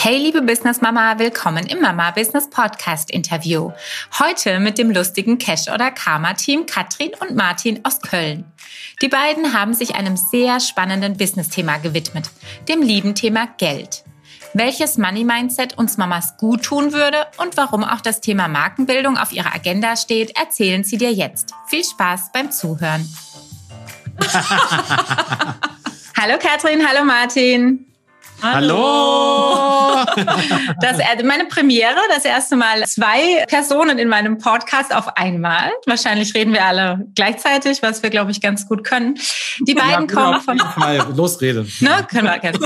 Hey liebe Business Mama, willkommen im Mama Business Podcast Interview. Heute mit dem lustigen Cash oder Karma Team Katrin und Martin aus Köln. Die beiden haben sich einem sehr spannenden Business-Thema gewidmet, dem lieben Thema Geld. Welches Money Mindset uns Mamas gut tun würde und warum auch das Thema Markenbildung auf ihrer Agenda steht, erzählen sie dir jetzt. Viel Spaß beim Zuhören. hallo Katrin, hallo Martin. Hallo! Das, meine Premiere, das erste Mal zwei Personen in meinem Podcast auf einmal. Wahrscheinlich reden wir alle gleichzeitig, was wir, glaube ich, ganz gut können. Die beiden ja, kommen von... Mal losreden. Ne, können wir gerne.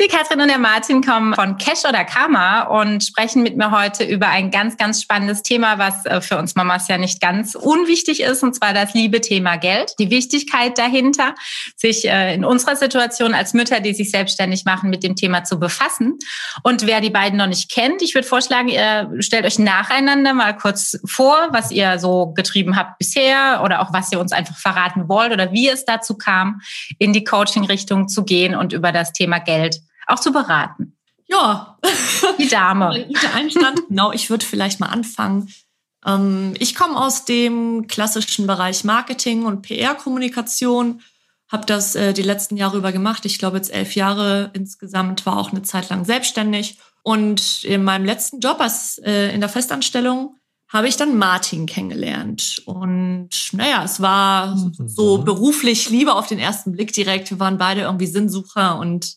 Die Katrin und der Martin kommen von Cash oder Karma und sprechen mit mir heute über ein ganz, ganz spannendes Thema, was äh, für uns Mamas ja nicht ganz unwichtig ist, und zwar das liebe Thema Geld. Die Wichtigkeit dahinter, sich äh, in unserer Situation als Mütter, die sich selbstständig machen, mit dem Thema zu befassen. Und wer die beiden noch nicht kennt, ich würde vorschlagen, ihr stellt euch nacheinander mal kurz vor, was ihr so getrieben habt bisher oder auch was ihr uns einfach verraten wollt oder wie es dazu kam, in die Coaching-Richtung zu gehen und über das Thema Geld auch zu beraten. Ja, die Dame. Einstand. genau, ich würde vielleicht mal anfangen. Ähm, ich komme aus dem klassischen Bereich Marketing und PR-Kommunikation habe das äh, die letzten Jahre über gemacht. Ich glaube jetzt elf Jahre insgesamt, war auch eine Zeit lang selbstständig. Und in meinem letzten Job als äh, in der Festanstellung habe ich dann Martin kennengelernt. Und naja, es war mhm. so beruflich Liebe auf den ersten Blick direkt. Wir waren beide irgendwie Sinnsucher und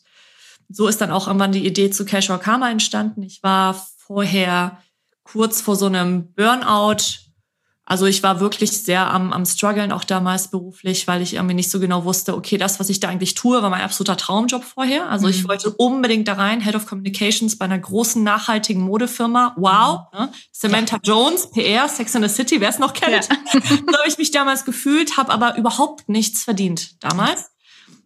so ist dann auch irgendwann die Idee zu Casual Karma entstanden. Ich war vorher kurz vor so einem Burnout also ich war wirklich sehr am, am struggeln auch damals beruflich, weil ich irgendwie nicht so genau wusste, okay, das, was ich da eigentlich tue, war mein absoluter Traumjob vorher. Also mhm. ich wollte unbedingt da rein, Head of Communications bei einer großen nachhaltigen Modefirma. Wow, mhm. ne? Samantha ja. Jones, PR, Sex in the City, wer es noch kennt. Ja. so habe ich mich damals gefühlt, habe aber überhaupt nichts verdient damals.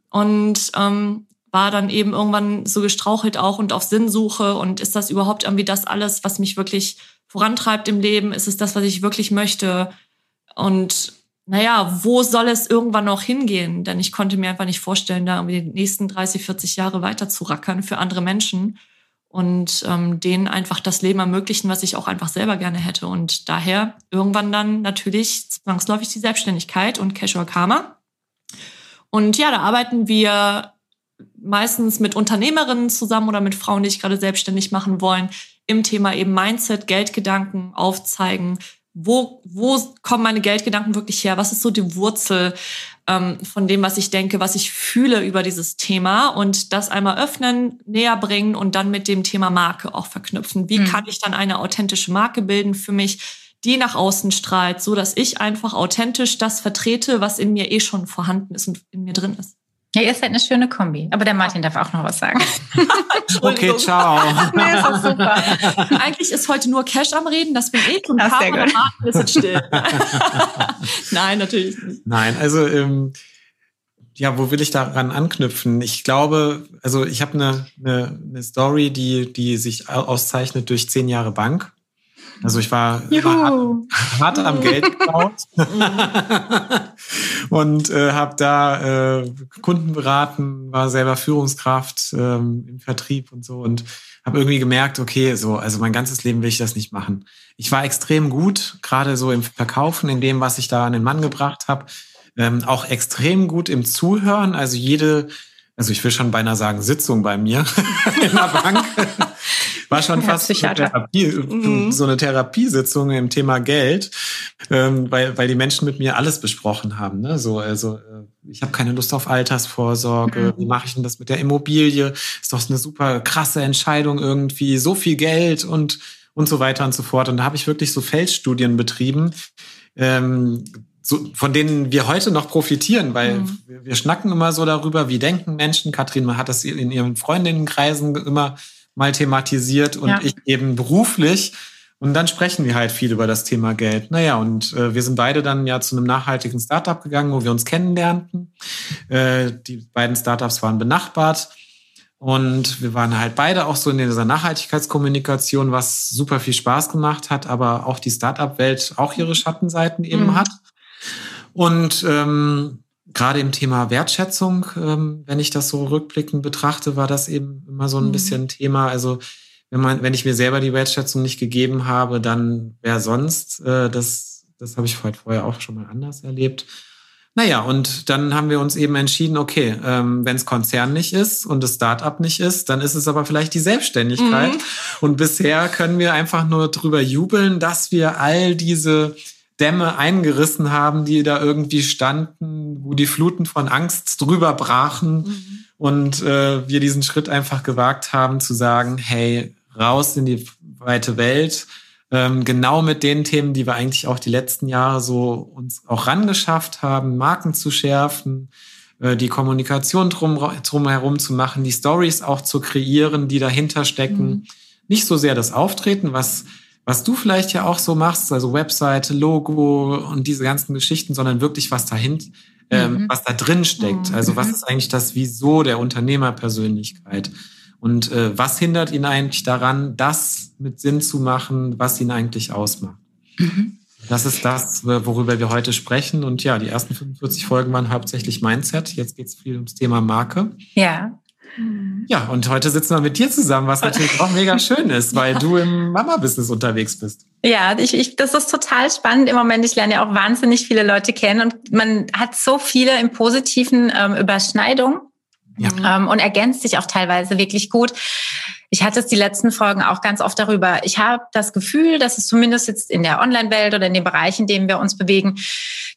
Und ähm, war dann eben irgendwann so gestrauchelt auch und auf Sinnsuche und ist das überhaupt irgendwie das alles, was mich wirklich vorantreibt im Leben? Ist es das, was ich wirklich möchte? Und naja, wo soll es irgendwann noch hingehen? Denn ich konnte mir einfach nicht vorstellen, da irgendwie die nächsten 30, 40 Jahre weiter zu rackern für andere Menschen und ähm, denen einfach das Leben ermöglichen, was ich auch einfach selber gerne hätte. Und daher irgendwann dann natürlich zwangsläufig die Selbstständigkeit und Casual Karma. Und ja, da arbeiten wir meistens mit Unternehmerinnen zusammen oder mit Frauen, die sich gerade selbstständig machen wollen, im Thema eben Mindset, Geldgedanken aufzeigen. Wo, wo kommen meine Geldgedanken wirklich her? Was ist so die Wurzel ähm, von dem, was ich denke, was ich fühle über dieses Thema und das einmal öffnen, näher bringen und dann mit dem Thema Marke auch verknüpfen. Wie mhm. kann ich dann eine authentische Marke bilden für mich, die nach außen strahlt, so dass ich einfach authentisch das vertrete, was in mir eh schon vorhanden ist und in mir drin ist. Ja, ihr seid eine schöne Kombi. Aber der Martin darf auch noch was sagen. okay, ciao. nee, ist super. Eigentlich ist heute nur Cash am Reden, das bin ich und Papa und Martin ist still. Nein, natürlich nicht. Nein, also ähm, ja, wo will ich daran anknüpfen? Ich glaube, also ich habe eine, eine, eine Story, die, die sich auszeichnet durch zehn Jahre Bank. Also ich war hart, hart, am Geld gebaut und äh, habe da äh, Kunden beraten, war selber Führungskraft ähm, im Vertrieb und so und habe irgendwie gemerkt, okay, so also mein ganzes Leben will ich das nicht machen. Ich war extrem gut, gerade so im Verkaufen, in dem, was ich da an den Mann gebracht habe, ähm, auch extrem gut im Zuhören. Also jede also ich will schon beinahe sagen, Sitzung bei mir in der Bank. War schon fast so eine, Therapie, mhm. so eine Therapiesitzung im Thema Geld, ähm, weil, weil die Menschen mit mir alles besprochen haben. Ne? So, also äh, ich habe keine Lust auf Altersvorsorge. Mhm. Wie mache ich denn das mit der Immobilie? Ist doch eine super krasse Entscheidung irgendwie. So viel Geld und und so weiter und so fort. Und da habe ich wirklich so Feldstudien betrieben. Ähm, so, von denen wir heute noch profitieren, weil mhm. wir, wir, schnacken immer so darüber, wie denken Menschen. Katrin hat das in ihren Freundinnenkreisen immer mal thematisiert und ja. ich eben beruflich. Und dann sprechen wir halt viel über das Thema Geld. Naja, und äh, wir sind beide dann ja zu einem nachhaltigen Startup gegangen, wo wir uns kennenlernten. Äh, die beiden Startups waren benachbart. Und wir waren halt beide auch so in dieser Nachhaltigkeitskommunikation, was super viel Spaß gemacht hat, aber auch die Startup-Welt auch ihre Schattenseiten eben mhm. hat. Und ähm, gerade im Thema Wertschätzung, ähm, wenn ich das so rückblickend betrachte, war das eben immer so ein mhm. bisschen Thema. Also wenn man, wenn ich mir selber die Wertschätzung nicht gegeben habe, dann wer sonst? Äh, das, das habe ich heute vorher auch schon mal anders erlebt. Naja, und dann haben wir uns eben entschieden, okay, ähm, wenn es Konzern nicht ist und das Startup nicht ist, dann ist es aber vielleicht die Selbstständigkeit. Mhm. Und bisher können wir einfach nur drüber jubeln, dass wir all diese Dämme eingerissen haben, die da irgendwie standen, wo die Fluten von Angst drüber brachen mhm. und äh, wir diesen Schritt einfach gewagt haben zu sagen, hey, raus in die weite Welt ähm, genau mit den Themen, die wir eigentlich auch die letzten Jahre so uns auch rangeschafft haben, Marken zu schärfen, äh, die Kommunikation drum, drumherum zu machen, die Stories auch zu kreieren, die dahinter stecken. Mhm. Nicht so sehr das Auftreten, was was du vielleicht ja auch so machst, also Webseite, Logo und diese ganzen Geschichten, sondern wirklich was dahinter, ähm, mhm. was da drin steckt. Mhm. Also was ist eigentlich das Wieso der Unternehmerpersönlichkeit? Und äh, was hindert ihn eigentlich daran, das mit Sinn zu machen, was ihn eigentlich ausmacht? Mhm. Das ist das, worüber wir heute sprechen. Und ja, die ersten 45 Folgen waren hauptsächlich Mindset. Jetzt geht es viel ums Thema Marke. Ja. Ja, und heute sitzen wir mit dir zusammen, was natürlich auch mega schön ist, weil ja. du im Mama-Business unterwegs bist. Ja, ich, ich, das ist total spannend im Moment. Ich lerne ja auch wahnsinnig viele Leute kennen und man hat so viele im positiven ähm, Überschneidungen ja. ähm, und ergänzt sich auch teilweise wirklich gut. Ich hatte es die letzten Folgen auch ganz oft darüber. Ich habe das Gefühl, dass es zumindest jetzt in der Online-Welt oder in dem Bereich, in dem wir uns bewegen,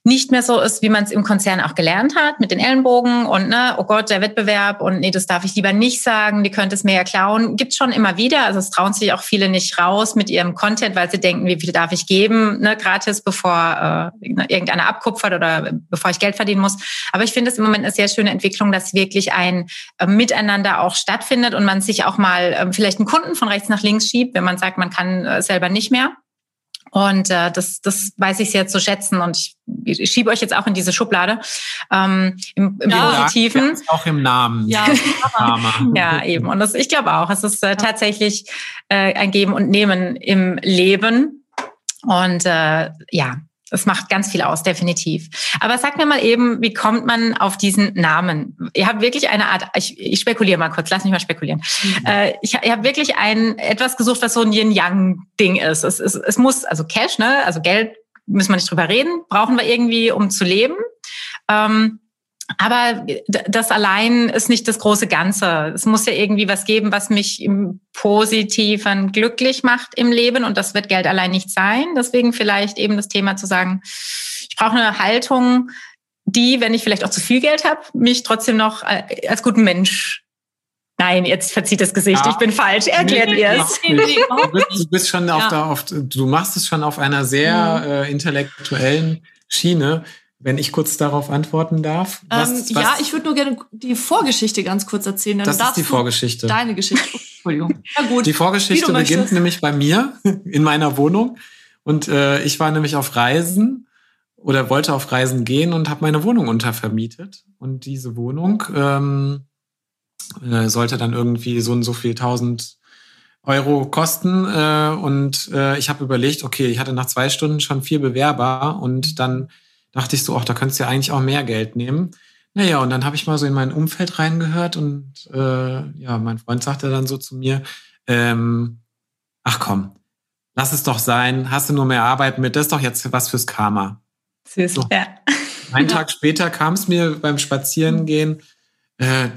nicht mehr so ist, wie man es im Konzern auch gelernt hat, mit den Ellenbogen und ne, oh Gott, der Wettbewerb und nee, das darf ich lieber nicht sagen, die könnte es mir ja klauen. Gibt schon immer wieder. Also es trauen sich auch viele nicht raus mit ihrem Content, weil sie denken, wie viel darf ich geben, ne, gratis, bevor äh, irgendeiner abkupfert oder bevor ich Geld verdienen muss. Aber ich finde es im Moment eine sehr schöne Entwicklung, dass wirklich ein äh, Miteinander auch stattfindet und man sich auch mal äh, vielleicht einen Kunden von rechts nach links schiebt, wenn man sagt, man kann äh, selber nicht mehr. Und äh, das, das weiß ich sehr zu schätzen. Und ich, ich schiebe euch jetzt auch in diese Schublade. Ähm, Im im ja, Positiven. Ja, auch im Namen. Ja, ja eben. Und das, ich glaube auch, es ist äh, tatsächlich äh, ein Geben und Nehmen im Leben. Und äh, ja, es macht ganz viel aus, definitiv. Aber sag mir mal eben, wie kommt man auf diesen Namen? Ihr habt wirklich eine Art, ich, ich spekuliere mal kurz, lass mich mal spekulieren. Mhm. Äh, ich, ich habe wirklich ein etwas gesucht, was so ein Yin-Yang-Ding ist. Es, es, es muss, also Cash, ne, also Geld, müssen wir nicht drüber reden, brauchen wir irgendwie, um zu leben. Ähm, aber das allein ist nicht das große Ganze. Es muss ja irgendwie was geben, was mich im Positiven glücklich macht im Leben. Und das wird Geld allein nicht sein. Deswegen vielleicht eben das Thema zu sagen, ich brauche eine Haltung, die, wenn ich vielleicht auch zu viel Geld habe, mich trotzdem noch äh, als guten Mensch Nein, jetzt verzieht das Gesicht. Ja. Ich bin falsch. Erklärt nee, ihr es. Du bist schon auf der, auf, du machst es schon auf einer sehr mhm. äh, intellektuellen Schiene. Wenn ich kurz darauf antworten darf. Was, ähm, was? Ja, ich würde nur gerne die Vorgeschichte ganz kurz erzählen. Dann das ist die Vorgeschichte. Deine Geschichte. Oh, Entschuldigung. Ja, gut. Die Vorgeschichte beginnt möchtest. nämlich bei mir in meiner Wohnung. Und äh, ich war nämlich auf Reisen oder wollte auf Reisen gehen und habe meine Wohnung untervermietet. Und diese Wohnung ähm, äh, sollte dann irgendwie so und so viel tausend Euro kosten. Äh, und äh, ich habe überlegt, okay, ich hatte nach zwei Stunden schon vier Bewerber und dann dachte ich so, ach, da könntest du ja eigentlich auch mehr Geld nehmen. Naja, und dann habe ich mal so in mein Umfeld reingehört und äh, ja, mein Freund sagte dann so zu mir, ähm, ach komm, lass es doch sein, hast du nur mehr Arbeit mit, das ist doch jetzt was fürs Karma. Süß, so. ja. Einen Tag später kam es mir beim Spazierengehen, äh,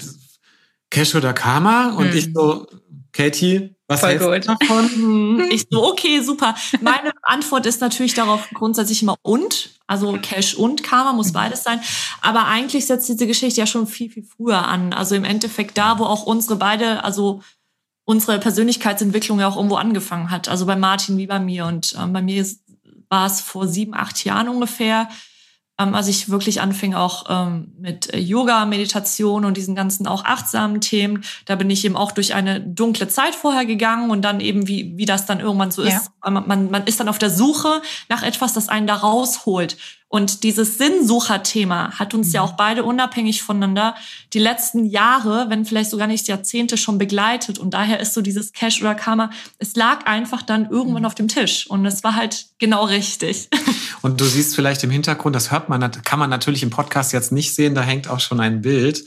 Cash oder Karma? Und hm. ich so, Katie, was Voll hältst du davon? Mhm. Ich so, okay, super. Meine Antwort ist natürlich darauf grundsätzlich immer und. Also Cash und Karma muss beides sein. Aber eigentlich setzt diese Geschichte ja schon viel, viel früher an. Also im Endeffekt da, wo auch unsere beide, also unsere Persönlichkeitsentwicklung ja auch irgendwo angefangen hat. Also bei Martin wie bei mir. Und ähm, bei mir war es vor sieben, acht Jahren ungefähr, ähm, als ich wirklich anfing auch ähm, mit äh, Yoga, Meditation und diesen ganzen auch achtsamen Themen, da bin ich eben auch durch eine dunkle Zeit vorher gegangen und dann eben, wie, wie das dann irgendwann so ja. ist, man, man, man ist dann auf der Suche nach etwas, das einen da rausholt. Und dieses Sinnsucher-Thema hat uns ja mhm. auch beide unabhängig voneinander die letzten Jahre, wenn vielleicht sogar nicht Jahrzehnte schon begleitet. Und daher ist so dieses Cash oder Karma, es lag einfach dann irgendwann mhm. auf dem Tisch. Und es war halt genau richtig. Und du siehst vielleicht im Hintergrund, das hört man, kann man natürlich im Podcast jetzt nicht sehen, da hängt auch schon ein Bild.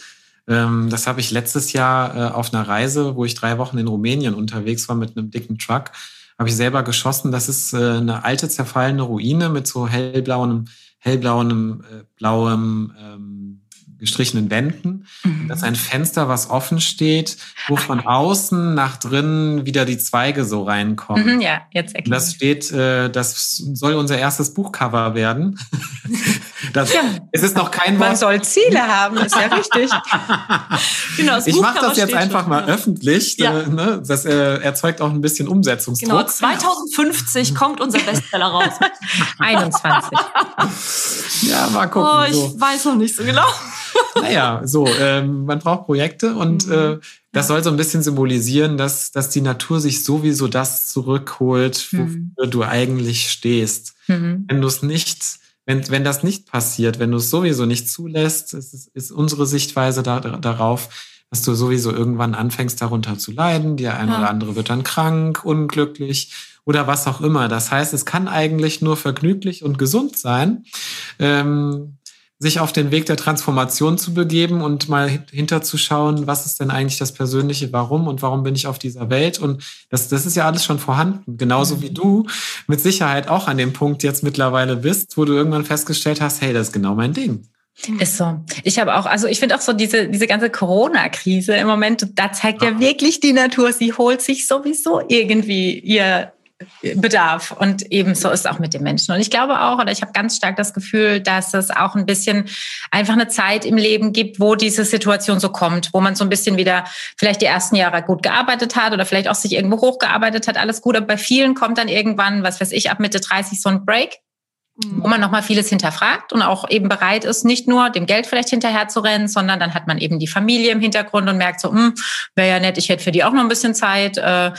Ähm, das habe ich letztes Jahr äh, auf einer Reise, wo ich drei Wochen in Rumänien unterwegs war mit einem dicken Truck, habe ich selber geschossen. Das ist äh, eine alte zerfallene Ruine mit so hellblauem, hellblauem, äh, blauem ähm, gestrichenen Wänden. Mhm. Das ist ein Fenster, was offen steht, wo von außen nach drinnen wieder die Zweige so reinkommen. Mhm, ja, jetzt erklärt. Das steht, äh, das soll unser erstes Buchcover werden. Das, ja. Es ist noch kein Wort. Man soll Ziele haben, ist ja richtig. genau, ich mache das jetzt einfach schon, mal öffentlich. Ja. Äh, ne? Das äh, erzeugt auch ein bisschen Umsetzungsdruck. Genau, 2050 kommt unser Bestseller raus. 21. ja, mal gucken. Oh, ich so. weiß noch nicht so genau. naja, so, ähm, man braucht Projekte und mhm. äh, das soll so ein bisschen symbolisieren, dass, dass die Natur sich sowieso das zurückholt, wofür mhm. du eigentlich stehst. Mhm. Wenn du es nicht wenn, wenn das nicht passiert, wenn du es sowieso nicht zulässt, ist, ist unsere Sichtweise da, darauf, dass du sowieso irgendwann anfängst, darunter zu leiden. Der eine ja. oder andere wird dann krank, unglücklich oder was auch immer. Das heißt, es kann eigentlich nur vergnüglich und gesund sein. Ähm, sich auf den Weg der Transformation zu begeben und mal hinterzuschauen, was ist denn eigentlich das persönliche Warum und warum bin ich auf dieser Welt? Und das, das ist ja alles schon vorhanden. Genauso wie du mit Sicherheit auch an dem Punkt jetzt mittlerweile bist, wo du irgendwann festgestellt hast, hey, das ist genau mein Ding. Ist so. Ich habe auch, also ich finde auch so diese, diese ganze Corona-Krise im Moment, da zeigt ja wirklich die Natur, sie holt sich sowieso irgendwie ihr Bedarf. Und ebenso ist auch mit den Menschen. Und ich glaube auch, oder ich habe ganz stark das Gefühl, dass es auch ein bisschen einfach eine Zeit im Leben gibt, wo diese Situation so kommt, wo man so ein bisschen wieder vielleicht die ersten Jahre gut gearbeitet hat oder vielleicht auch sich irgendwo hochgearbeitet hat, alles gut. Aber bei vielen kommt dann irgendwann, was weiß ich, ab Mitte 30 so ein Break wo man nochmal vieles hinterfragt und auch eben bereit ist, nicht nur dem Geld vielleicht hinterher zu rennen, sondern dann hat man eben die Familie im Hintergrund und merkt so, hm, wäre ja nett, ich hätte für die auch noch ein bisschen Zeit äh,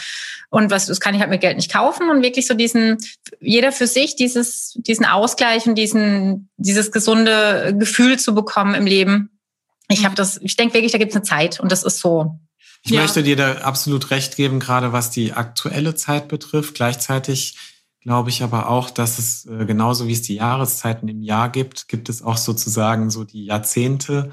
und was, das kann ich halt mit Geld nicht kaufen und wirklich so diesen, jeder für sich dieses, diesen Ausgleich und diesen, dieses gesunde Gefühl zu bekommen im Leben. Ich habe das, ich denke wirklich, da gibt es eine Zeit und das ist so. Ich ja. möchte dir da absolut recht geben, gerade was die aktuelle Zeit betrifft. Gleichzeitig glaube ich aber auch, dass es äh, genauso wie es die Jahreszeiten im Jahr gibt, gibt es auch sozusagen so die Jahrzehnte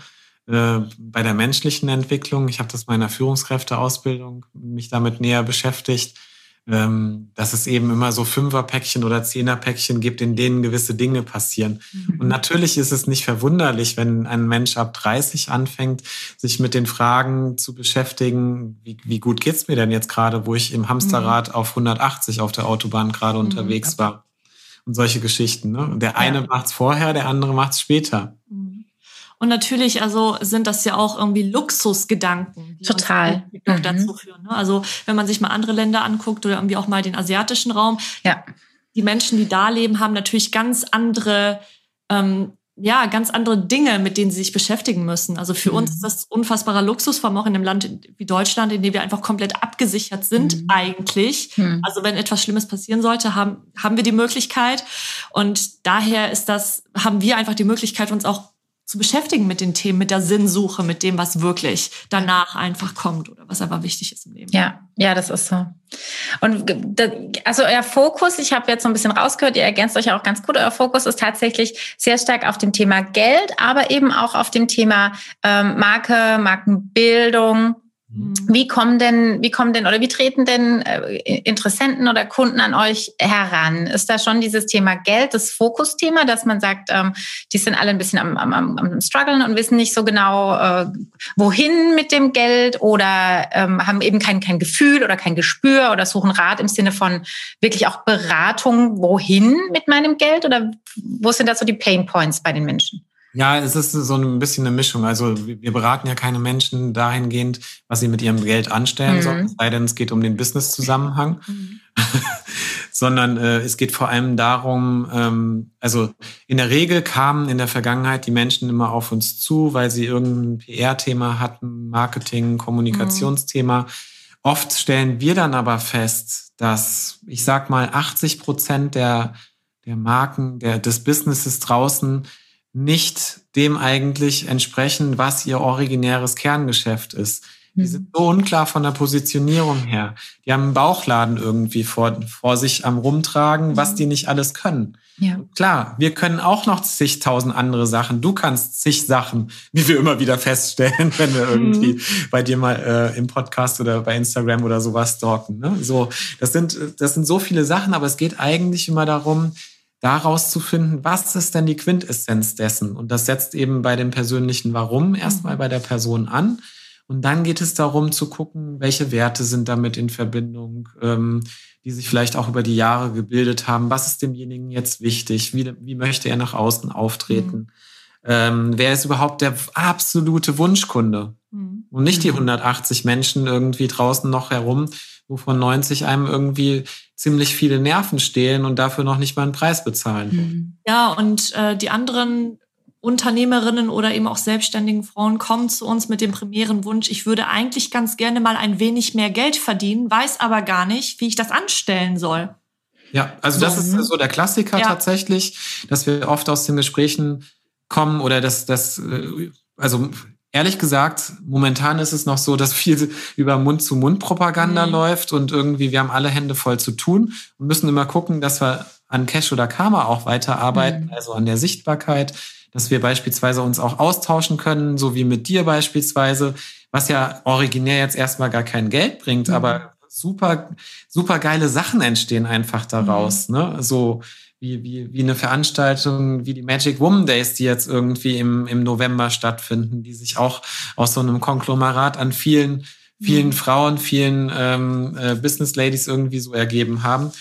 äh, bei der menschlichen Entwicklung. Ich habe das meiner Führungskräfteausbildung mich damit näher beschäftigt dass es eben immer so Fünferpäckchen oder Zehnerpäckchen gibt, in denen gewisse Dinge passieren. Mhm. Und natürlich ist es nicht verwunderlich, wenn ein Mensch ab 30 anfängt, sich mit den Fragen zu beschäftigen, wie, wie gut geht's mir denn jetzt gerade, wo ich im Hamsterrad mhm. auf 180 auf der Autobahn gerade mhm. unterwegs war. Und solche Geschichten. Ne? Der eine ja. macht's vorher, der andere macht's später. Mhm. Und natürlich, also sind das ja auch irgendwie Luxusgedanken, die Total. Mhm. dazu führen. Ne? Also wenn man sich mal andere Länder anguckt oder irgendwie auch mal den asiatischen Raum, ja. die Menschen, die da leben, haben natürlich ganz andere ähm, ja, ganz andere Dinge, mit denen sie sich beschäftigen müssen. Also für mhm. uns ist das unfassbarer Luxus, vor allem auch in einem Land wie Deutschland, in dem wir einfach komplett abgesichert sind, mhm. eigentlich. Mhm. Also wenn etwas Schlimmes passieren sollte, haben, haben wir die Möglichkeit. Und daher ist das, haben wir einfach die Möglichkeit, uns auch zu beschäftigen mit den Themen, mit der Sinnsuche, mit dem, was wirklich danach einfach kommt oder was aber wichtig ist im Leben. Ja, ja, das ist so. Und also euer Fokus, ich habe jetzt so ein bisschen rausgehört, ihr ergänzt euch auch ganz gut, euer Fokus ist tatsächlich sehr stark auf dem Thema Geld, aber eben auch auf dem Thema ähm, Marke, Markenbildung. Wie kommen denn, wie kommen denn oder wie treten denn äh, Interessenten oder Kunden an euch heran? Ist da schon dieses Thema Geld das Fokusthema, dass man sagt, ähm, die sind alle ein bisschen am, am, am struggeln und wissen nicht so genau, äh, wohin mit dem Geld oder ähm, haben eben kein, kein Gefühl oder kein Gespür oder suchen Rat im Sinne von wirklich auch Beratung, wohin mit meinem Geld oder wo sind da so die Pain Points bei den Menschen? Ja, es ist so ein bisschen eine Mischung. Also wir beraten ja keine Menschen dahingehend, was sie mit ihrem Geld anstellen mhm. sollen, sei denn es geht um den Business-Zusammenhang. Mhm. Sondern äh, es geht vor allem darum, ähm, also in der Regel kamen in der Vergangenheit die Menschen immer auf uns zu, weil sie irgendein PR-Thema hatten, Marketing, Kommunikationsthema. Mhm. Oft stellen wir dann aber fest, dass ich sag mal 80 Prozent der der Marken, der, des Businesses draußen nicht dem eigentlich entsprechen, was ihr originäres Kerngeschäft ist. Die sind so unklar von der Positionierung her. Die haben einen Bauchladen irgendwie vor, vor sich am Rumtragen, was mhm. die nicht alles können. Ja. Klar, wir können auch noch zigtausend andere Sachen. Du kannst zig Sachen, wie wir immer wieder feststellen, wenn wir irgendwie mhm. bei dir mal äh, im Podcast oder bei Instagram oder sowas stalken. Ne? So, das sind, das sind so viele Sachen, aber es geht eigentlich immer darum, daraus zu finden, was ist denn die Quintessenz dessen? Und das setzt eben bei dem persönlichen Warum erstmal mhm. bei der Person an. Und dann geht es darum zu gucken, welche Werte sind damit in Verbindung, ähm, die sich vielleicht auch über die Jahre gebildet haben. Was ist demjenigen jetzt wichtig? Wie, wie möchte er nach außen auftreten? Mhm. Ähm, wer ist überhaupt der absolute Wunschkunde? Mhm. Und nicht die 180 mhm. Menschen irgendwie draußen noch herum, wovon 90 einem irgendwie ziemlich viele Nerven stehlen und dafür noch nicht mal einen Preis bezahlen. Mhm. Ja, und äh, die anderen Unternehmerinnen oder eben auch selbstständigen Frauen kommen zu uns mit dem primären Wunsch, ich würde eigentlich ganz gerne mal ein wenig mehr Geld verdienen, weiß aber gar nicht, wie ich das anstellen soll. Ja, also das ist so der Klassiker ja. tatsächlich, dass wir oft aus den Gesprächen kommen oder dass das, äh, also ehrlich gesagt, momentan ist es noch so, dass viel über Mund-zu-Mund-Propaganda mhm. läuft und irgendwie wir haben alle Hände voll zu tun und müssen immer gucken, dass wir an Cash oder Karma auch weiterarbeiten, mhm. also an der Sichtbarkeit, dass wir beispielsweise uns auch austauschen können, so wie mit dir beispielsweise, was ja originär jetzt erstmal gar kein Geld bringt, mhm. aber super, super geile Sachen entstehen einfach daraus, mhm. ne? So, wie, wie, wie eine Veranstaltung wie die Magic Woman Days, die jetzt irgendwie im, im November stattfinden, die sich auch aus so einem Konglomerat an vielen, vielen mhm. Frauen, vielen ähm, äh, Business Ladies irgendwie so ergeben haben.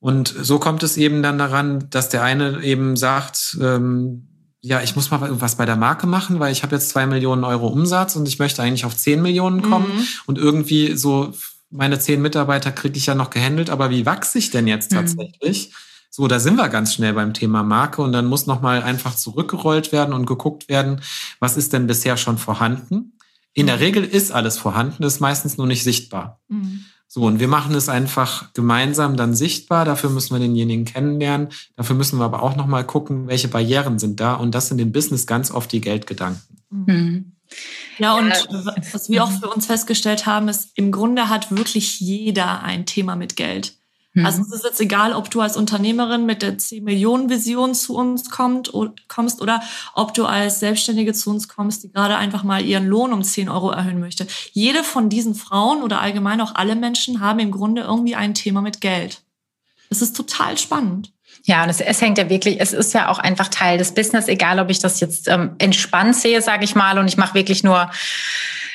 Und so kommt es eben dann daran, dass der eine eben sagt, ähm, ja, ich muss mal irgendwas bei der Marke machen, weil ich habe jetzt zwei Millionen Euro Umsatz und ich möchte eigentlich auf zehn Millionen kommen mhm. und irgendwie so meine zehn Mitarbeiter kriege ich ja noch gehandelt, aber wie wachse ich denn jetzt mhm. tatsächlich? Mhm. So, da sind wir ganz schnell beim Thema Marke und dann muss nochmal einfach zurückgerollt werden und geguckt werden, was ist denn bisher schon vorhanden? In der mhm. Regel ist alles vorhanden, ist meistens nur nicht sichtbar. Mhm. So, und wir machen es einfach gemeinsam dann sichtbar. Dafür müssen wir denjenigen kennenlernen. Dafür müssen wir aber auch nochmal gucken, welche Barrieren sind da. Und das sind im Business ganz oft die Geldgedanken. Mhm. Ja, und was wir auch für uns festgestellt haben, ist, im Grunde hat wirklich jeder ein Thema mit Geld. Mhm. Also es ist jetzt egal, ob du als Unternehmerin mit der 10-Millionen-Vision zu uns kommt, kommst oder ob du als Selbstständige zu uns kommst, die gerade einfach mal ihren Lohn um 10 Euro erhöhen möchte. Jede von diesen Frauen oder allgemein auch alle Menschen haben im Grunde irgendwie ein Thema mit Geld. Das ist total spannend. Ja, und es, es hängt ja wirklich, es ist ja auch einfach Teil des Business, egal ob ich das jetzt ähm, entspannt sehe, sage ich mal, und ich mache wirklich nur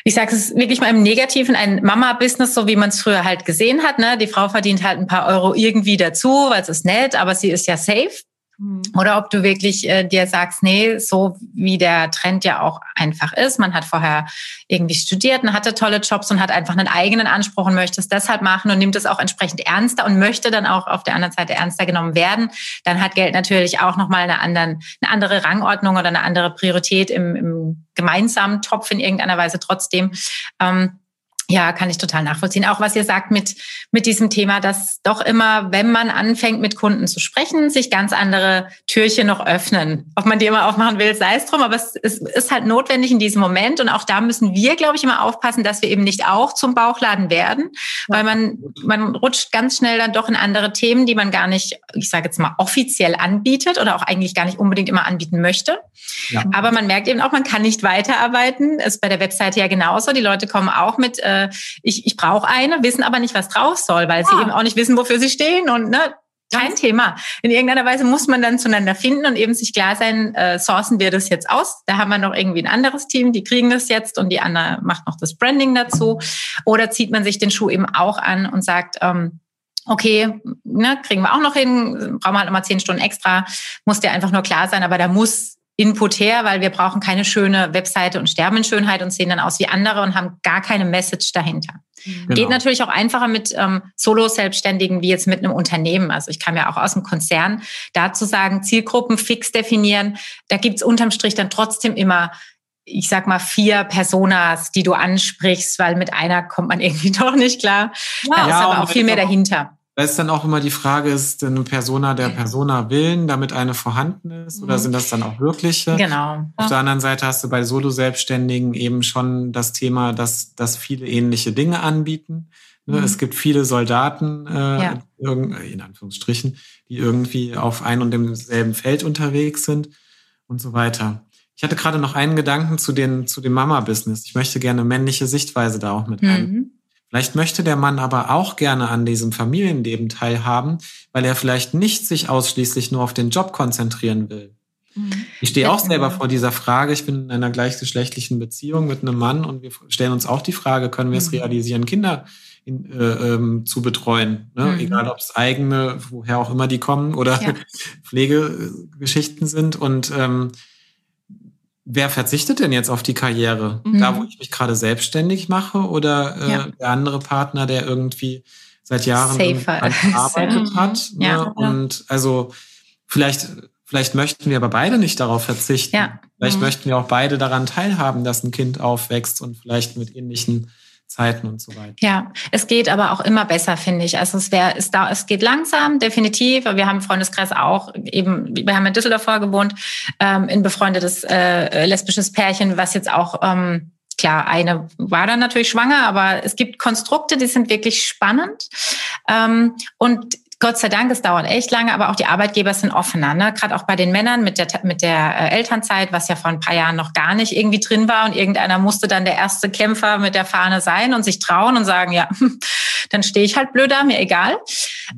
ich sage es wirklich mal im Negativen, ein Mama-Business, so wie man es früher halt gesehen hat. Ne? Die Frau verdient halt ein paar Euro irgendwie dazu, weil es ist nett, aber sie ist ja safe. Mhm. Oder ob du wirklich äh, dir sagst, nee, so wie der Trend ja auch einfach ist. Man hat vorher irgendwie studiert und hatte tolle Jobs und hat einfach einen eigenen Anspruch und möchte es deshalb machen und nimmt es auch entsprechend ernster und möchte dann auch auf der anderen Seite ernster genommen werden. Dann hat Geld natürlich auch nochmal eine, anderen, eine andere Rangordnung oder eine andere Priorität im, im gemeinsamen Topf in irgendeiner Weise trotzdem. Ähm, ja, kann ich total nachvollziehen. Auch was ihr sagt mit, mit diesem Thema, dass doch immer, wenn man anfängt, mit Kunden zu sprechen, sich ganz andere Türchen noch öffnen. Ob man die immer aufmachen will, sei es drum, aber es, es ist halt notwendig in diesem Moment. Und auch da müssen wir, glaube ich, immer aufpassen, dass wir eben nicht auch zum Bauchladen werden, weil man, man rutscht ganz schnell dann doch in andere Themen, die man gar nicht, ich sage jetzt mal, offiziell anbietet oder auch eigentlich gar nicht unbedingt immer anbieten möchte. Ja. Aber man merkt eben auch, man kann nicht weiterarbeiten. Ist bei der Webseite ja genauso. Die Leute kommen auch mit, äh, äh, ich, ich brauche eine, wissen aber nicht, was drauf soll, weil sie ah. eben auch nicht wissen, wofür sie stehen und ne, kein ja. Thema. In irgendeiner Weise muss man dann zueinander finden und eben sich klar sein, äh, sourcen wir das jetzt aus. Da haben wir noch irgendwie ein anderes Team, die kriegen das jetzt und die andere macht noch das Branding dazu. Oder zieht man sich den Schuh eben auch an und sagt, ähm, okay, ne, kriegen wir auch noch hin, brauchen wir halt nochmal zehn Stunden extra, muss der einfach nur klar sein, aber da muss Input her, weil wir brauchen keine schöne Webseite und sterben in Schönheit und sehen dann aus wie andere und haben gar keine Message dahinter. Genau. Geht natürlich auch einfacher mit ähm, Solo-Selbstständigen wie jetzt mit einem Unternehmen. Also ich kam ja auch aus dem Konzern. Dazu sagen, Zielgruppen fix definieren. Da gibt's unterm Strich dann trotzdem immer ich sag mal, vier Personas, die du ansprichst, weil mit einer kommt man irgendwie doch nicht klar. Ja, da ist aber auch viel mehr dahinter. Da ist dann auch immer die Frage, ist eine Persona der Persona willen, damit eine vorhanden ist? Oder mhm. sind das dann auch wirkliche? Genau. Auf der anderen Seite hast du bei Solo-Selbstständigen eben schon das Thema, dass, dass viele ähnliche Dinge anbieten. Ne, mhm. Es gibt viele Soldaten, äh, ja. in Anführungsstrichen, die irgendwie auf ein und demselben Feld unterwegs sind und so weiter. Ich hatte gerade noch einen Gedanken zu, den, zu dem Mama-Business. Ich möchte gerne männliche Sichtweise da auch mit mhm. ein. Vielleicht möchte der Mann aber auch gerne an diesem Familienleben teilhaben, weil er vielleicht nicht sich ausschließlich nur auf den Job konzentrieren will. Mhm. Ich stehe auch selber vor dieser Frage. Ich bin in einer gleichgeschlechtlichen Beziehung mit einem Mann und wir stellen uns auch die Frage, können wir es mhm. realisieren, Kinder in, äh, ähm, zu betreuen? Ne? Mhm. Egal, ob es eigene, woher auch immer die kommen oder ja. Pflegegeschichten sind. Und ähm, Wer verzichtet denn jetzt auf die Karriere? Mhm. Da, wo ich mich gerade selbstständig mache oder äh, ja. der andere Partner, der irgendwie seit Jahren gearbeitet hat? Ne? Ja, Und also vielleicht, vielleicht möchten wir aber beide nicht darauf verzichten. Ja. Vielleicht mhm. möchten wir auch beide daran teilhaben, dass ein Kind aufwächst und vielleicht mit ähnlichen Zeiten und so weiter. Ja, es geht aber auch immer besser, finde ich. Also es wäre, es, da, es geht langsam, definitiv. Wir haben im Freundeskreis auch eben, wir haben in Düsseldorf gewohnt, ähm, ein befreundetes äh, lesbisches Pärchen, was jetzt auch ähm, Klar, eine war dann natürlich schwanger, aber es gibt Konstrukte, die sind wirklich spannend. Ähm, und Gott sei Dank, es dauert echt lange, aber auch die Arbeitgeber sind offener. Ne? Gerade auch bei den Männern mit der, mit der äh, Elternzeit, was ja vor ein paar Jahren noch gar nicht irgendwie drin war. Und irgendeiner musste dann der erste Kämpfer mit der Fahne sein und sich trauen und sagen, ja, dann stehe ich halt blöd da, mir egal.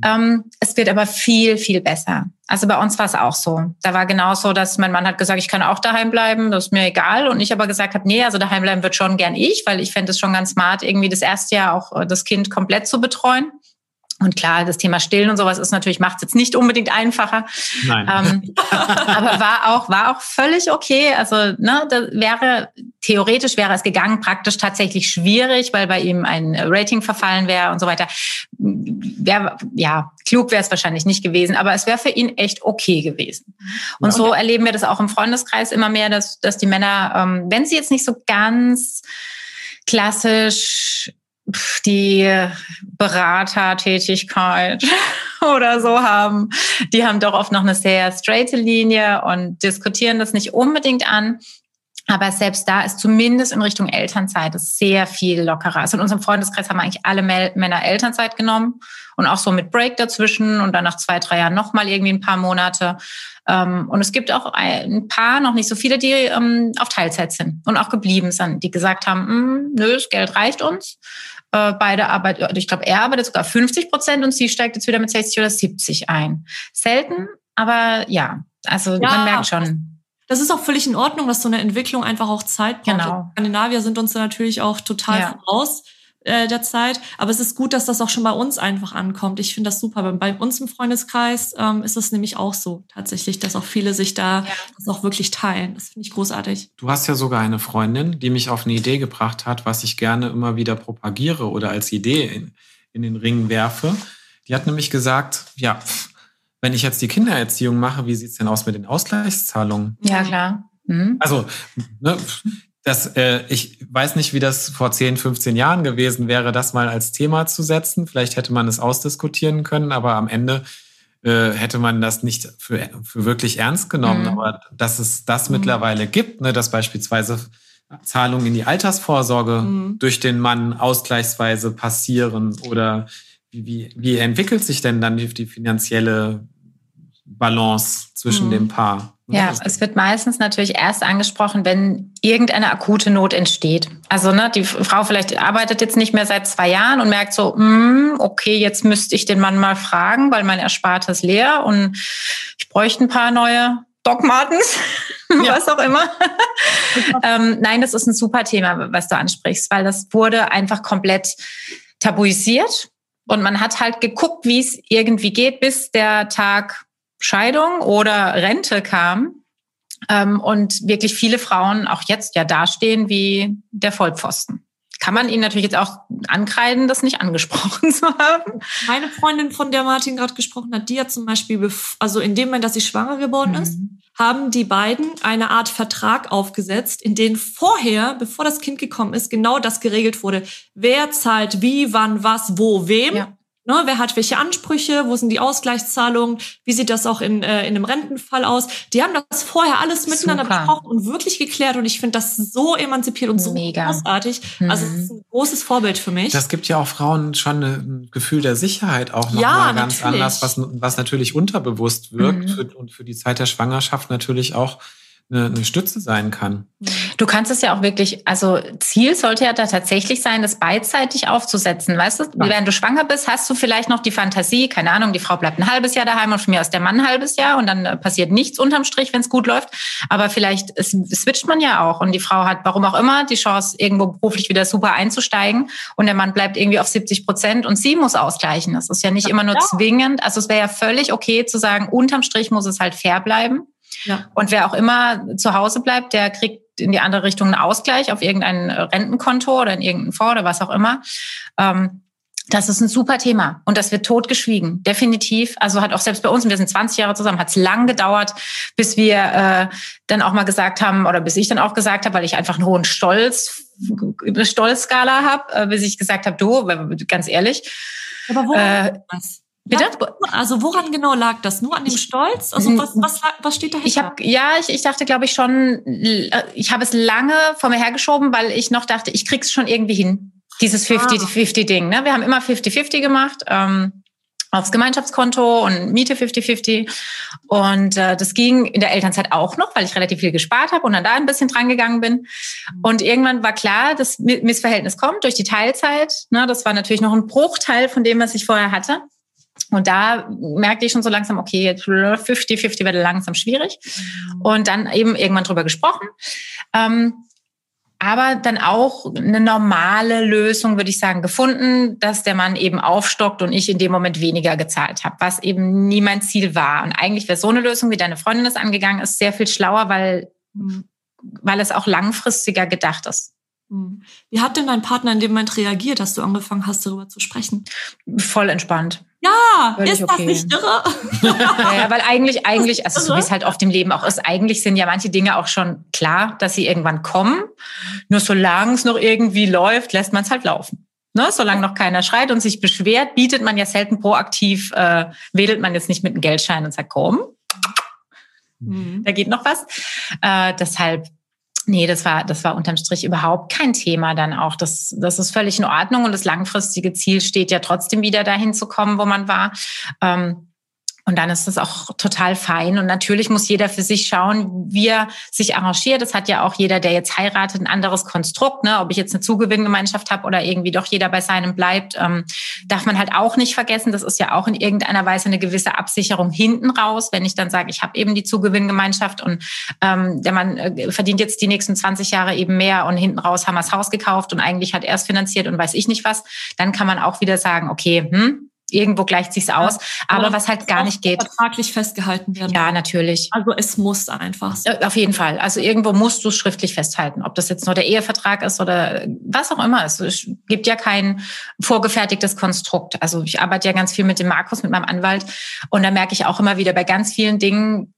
Ähm, es wird aber viel, viel besser. Also bei uns war es auch so. Da war genau so, dass mein Mann hat gesagt, ich kann auch daheim bleiben, das ist mir egal. Und ich aber gesagt habe, nee, also daheim bleiben wird schon gern ich, weil ich fände es schon ganz smart, irgendwie das erste Jahr auch äh, das Kind komplett zu betreuen. Und klar, das Thema Stillen und sowas ist natürlich, macht es jetzt nicht unbedingt einfacher. Nein. Ähm, aber war auch, war auch völlig okay. Also, ne, da wäre, theoretisch wäre es gegangen, praktisch tatsächlich schwierig, weil bei ihm ein Rating verfallen wäre und so weiter. Wär, ja, klug wäre es wahrscheinlich nicht gewesen, aber es wäre für ihn echt okay gewesen. Und ja. so erleben wir das auch im Freundeskreis immer mehr, dass, dass die Männer, ähm, wenn sie jetzt nicht so ganz klassisch die Beratertätigkeit oder so haben, die haben doch oft noch eine sehr straighte Linie und diskutieren das nicht unbedingt an. Aber selbst da ist zumindest in Richtung Elternzeit sehr viel lockerer. Also in unserem Freundeskreis haben eigentlich alle Männer Elternzeit genommen und auch so mit Break dazwischen und dann nach zwei, drei Jahren nochmal irgendwie ein paar Monate. Ähm, und es gibt auch ein paar, noch nicht so viele, die ähm, auf Teilzeit sind und auch geblieben sind, die gesagt haben, hm, nö, das Geld reicht uns. Äh, beide arbeiten, ich glaube, er arbeitet sogar 50 Prozent und sie steigt jetzt wieder mit 60 oder 70 ein. Selten, aber ja, also ja, man merkt schon. Das ist auch völlig in Ordnung, dass so eine Entwicklung einfach auch Zeit braucht. Genau. Skandinavier sind uns da natürlich auch total ja. voraus äh, der Zeit. Aber es ist gut, dass das auch schon bei uns einfach ankommt. Ich finde das super. Bei uns im Freundeskreis ähm, ist es nämlich auch so tatsächlich, dass auch viele sich da ja. das auch wirklich teilen. Das finde ich großartig. Du hast ja sogar eine Freundin, die mich auf eine Idee gebracht hat, was ich gerne immer wieder propagiere oder als Idee in, in den Ring werfe. Die hat nämlich gesagt, ja, wenn ich jetzt die Kindererziehung mache, wie sieht's denn aus mit den Ausgleichszahlungen? Ja, klar. Mhm. Also, ne, das, äh, ich weiß nicht, wie das vor 10, 15 Jahren gewesen wäre, das mal als Thema zu setzen. Vielleicht hätte man es ausdiskutieren können, aber am Ende äh, hätte man das nicht für, für wirklich ernst genommen. Mhm. Aber dass es das mhm. mittlerweile gibt, ne, dass beispielsweise Zahlungen in die Altersvorsorge mhm. durch den Mann ausgleichsweise passieren oder wie, wie, entwickelt sich denn dann die, die finanzielle Balance zwischen mhm. dem Paar? Ja, es wird meistens natürlich erst angesprochen, wenn irgendeine akute Not entsteht. Also ne, die Frau vielleicht arbeitet jetzt nicht mehr seit zwei Jahren und merkt so, mm, okay, jetzt müsste ich den Mann mal fragen, weil mein Erspartes leer und ich bräuchte ein paar neue Doc Martens, ja. was auch immer. ähm, nein, das ist ein super Thema, was du ansprichst, weil das wurde einfach komplett tabuisiert und man hat halt geguckt, wie es irgendwie geht, bis der Tag Scheidung oder Rente kam ähm, und wirklich viele Frauen auch jetzt ja dastehen wie der Vollpfosten. Kann man ihnen natürlich jetzt auch ankreiden, das nicht angesprochen zu haben. Meine Freundin, von der Martin gerade gesprochen hat, die hat zum Beispiel, also in dem Moment, dass sie schwanger geworden mhm. ist, haben die beiden eine Art Vertrag aufgesetzt, in dem vorher, bevor das Kind gekommen ist, genau das geregelt wurde. Wer zahlt wie, wann, was, wo, wem. Ja. Ne, wer hat welche Ansprüche? Wo sind die Ausgleichszahlungen? Wie sieht das auch in, äh, in einem Rentenfall aus? Die haben das vorher alles miteinander Super. besprochen und wirklich geklärt. Und ich finde das so emanzipiert und so Mega. großartig. Mhm. Also es ist ein großes Vorbild für mich. Das gibt ja auch Frauen schon ein Gefühl der Sicherheit auch nochmal ja, ganz natürlich. anders, was, was natürlich unterbewusst wirkt mhm. für, und für die Zeit der Schwangerschaft natürlich auch eine, eine Stütze sein kann. Du kannst es ja auch wirklich, also Ziel sollte ja da tatsächlich sein, das beidseitig aufzusetzen. Weißt du, ja. während du schwanger bist, hast du vielleicht noch die Fantasie, keine Ahnung, die Frau bleibt ein halbes Jahr daheim und von mir aus der Mann ein halbes Jahr und dann äh, passiert nichts unterm Strich, wenn es gut läuft. Aber vielleicht es, switcht man ja auch und die Frau hat, warum auch immer, die Chance, irgendwo beruflich wieder super einzusteigen und der Mann bleibt irgendwie auf 70 Prozent und sie muss ausgleichen. Das ist ja nicht immer nur ja. zwingend. Also es wäre ja völlig okay zu sagen, unterm Strich muss es halt fair bleiben. Ja. Und wer auch immer zu Hause bleibt, der kriegt in die andere Richtung einen Ausgleich auf irgendein Rentenkonto oder in irgendeinen Fonds oder was auch immer. Ähm, das ist ein super Thema und das wird totgeschwiegen, definitiv. Also hat auch selbst bei uns, und wir sind 20 Jahre zusammen, hat es lang gedauert, bis wir äh, dann auch mal gesagt haben oder bis ich dann auch gesagt habe, weil ich einfach einen hohen Stolz, eine Stolzskala habe, äh, bis ich gesagt habe, du, ganz ehrlich. Aber wo äh, was? Bitte? Also woran genau lag das? Nur an dem Stolz? Also was, was, was steht dahinter? Ich habe ja, ich, ich dachte, glaube ich schon, ich habe es lange vor mir hergeschoben, weil ich noch dachte, ich krieg's schon irgendwie hin. Dieses 50-50-Ding. Ah. Ne? Wir haben immer 50-50 gemacht. Ähm, aufs Gemeinschaftskonto und Miete 50-50. Und äh, das ging in der Elternzeit auch noch, weil ich relativ viel gespart habe und dann da ein bisschen dran gegangen bin. Und irgendwann war klar, das Missverhältnis kommt durch die Teilzeit. Ne? Das war natürlich noch ein Bruchteil von dem, was ich vorher hatte. Und da merkte ich schon so langsam, okay, jetzt 50-50 wird langsam schwierig. Mhm. Und dann eben irgendwann drüber gesprochen. Ähm, aber dann auch eine normale Lösung, würde ich sagen, gefunden, dass der Mann eben aufstockt und ich in dem Moment weniger gezahlt habe, was eben nie mein Ziel war. Und eigentlich wäre so eine Lösung, wie deine Freundin es angegangen ist, sehr viel schlauer, weil, weil es auch langfristiger gedacht ist. Mhm. Wie hat denn dein Partner in dem Moment reagiert, dass du angefangen hast, darüber zu sprechen? Voll entspannt. Ja, Völlig ist okay. das nicht irre? ja, weil eigentlich, eigentlich, also so wie es halt oft im Leben auch ist, eigentlich sind ja manche Dinge auch schon klar, dass sie irgendwann kommen. Nur solange es noch irgendwie läuft, lässt man es halt laufen. Ne? Solange noch keiner schreit und sich beschwert, bietet man ja selten proaktiv, äh, wedelt man jetzt nicht mit einem Geldschein und sagt, komm, mhm. da geht noch was. Äh, deshalb Nee, das war, das war unterm Strich überhaupt kein Thema dann auch. Das, das ist völlig in Ordnung und das langfristige Ziel steht ja trotzdem wieder dahin zu kommen, wo man war. Ähm, und dann ist das auch total fein. Und natürlich muss jeder für sich schauen, wie er sich arrangiert. Das hat ja auch jeder, der jetzt heiratet, ein anderes Konstrukt. Ne? Ob ich jetzt eine Zugewinngemeinschaft habe oder irgendwie doch jeder bei seinem bleibt, ähm, darf man halt auch nicht vergessen. Das ist ja auch in irgendeiner Weise eine gewisse Absicherung hinten raus. Wenn ich dann sage, ich habe eben die Zugewinngemeinschaft und ähm, der Mann äh, verdient jetzt die nächsten 20 Jahre eben mehr und hinten raus haben wir das Haus gekauft und eigentlich hat er es finanziert und weiß ich nicht was, dann kann man auch wieder sagen, okay, hm, Irgendwo gleicht sich's aus, aber was halt gar nicht geht. Vertraglich festgehalten werden. Ja, natürlich. Also es muss einfach. So. Auf jeden Fall. Also irgendwo musst du es schriftlich festhalten, ob das jetzt nur der Ehevertrag ist oder was auch immer. Es gibt ja kein vorgefertigtes Konstrukt. Also ich arbeite ja ganz viel mit dem Markus, mit meinem Anwalt, und da merke ich auch immer wieder bei ganz vielen Dingen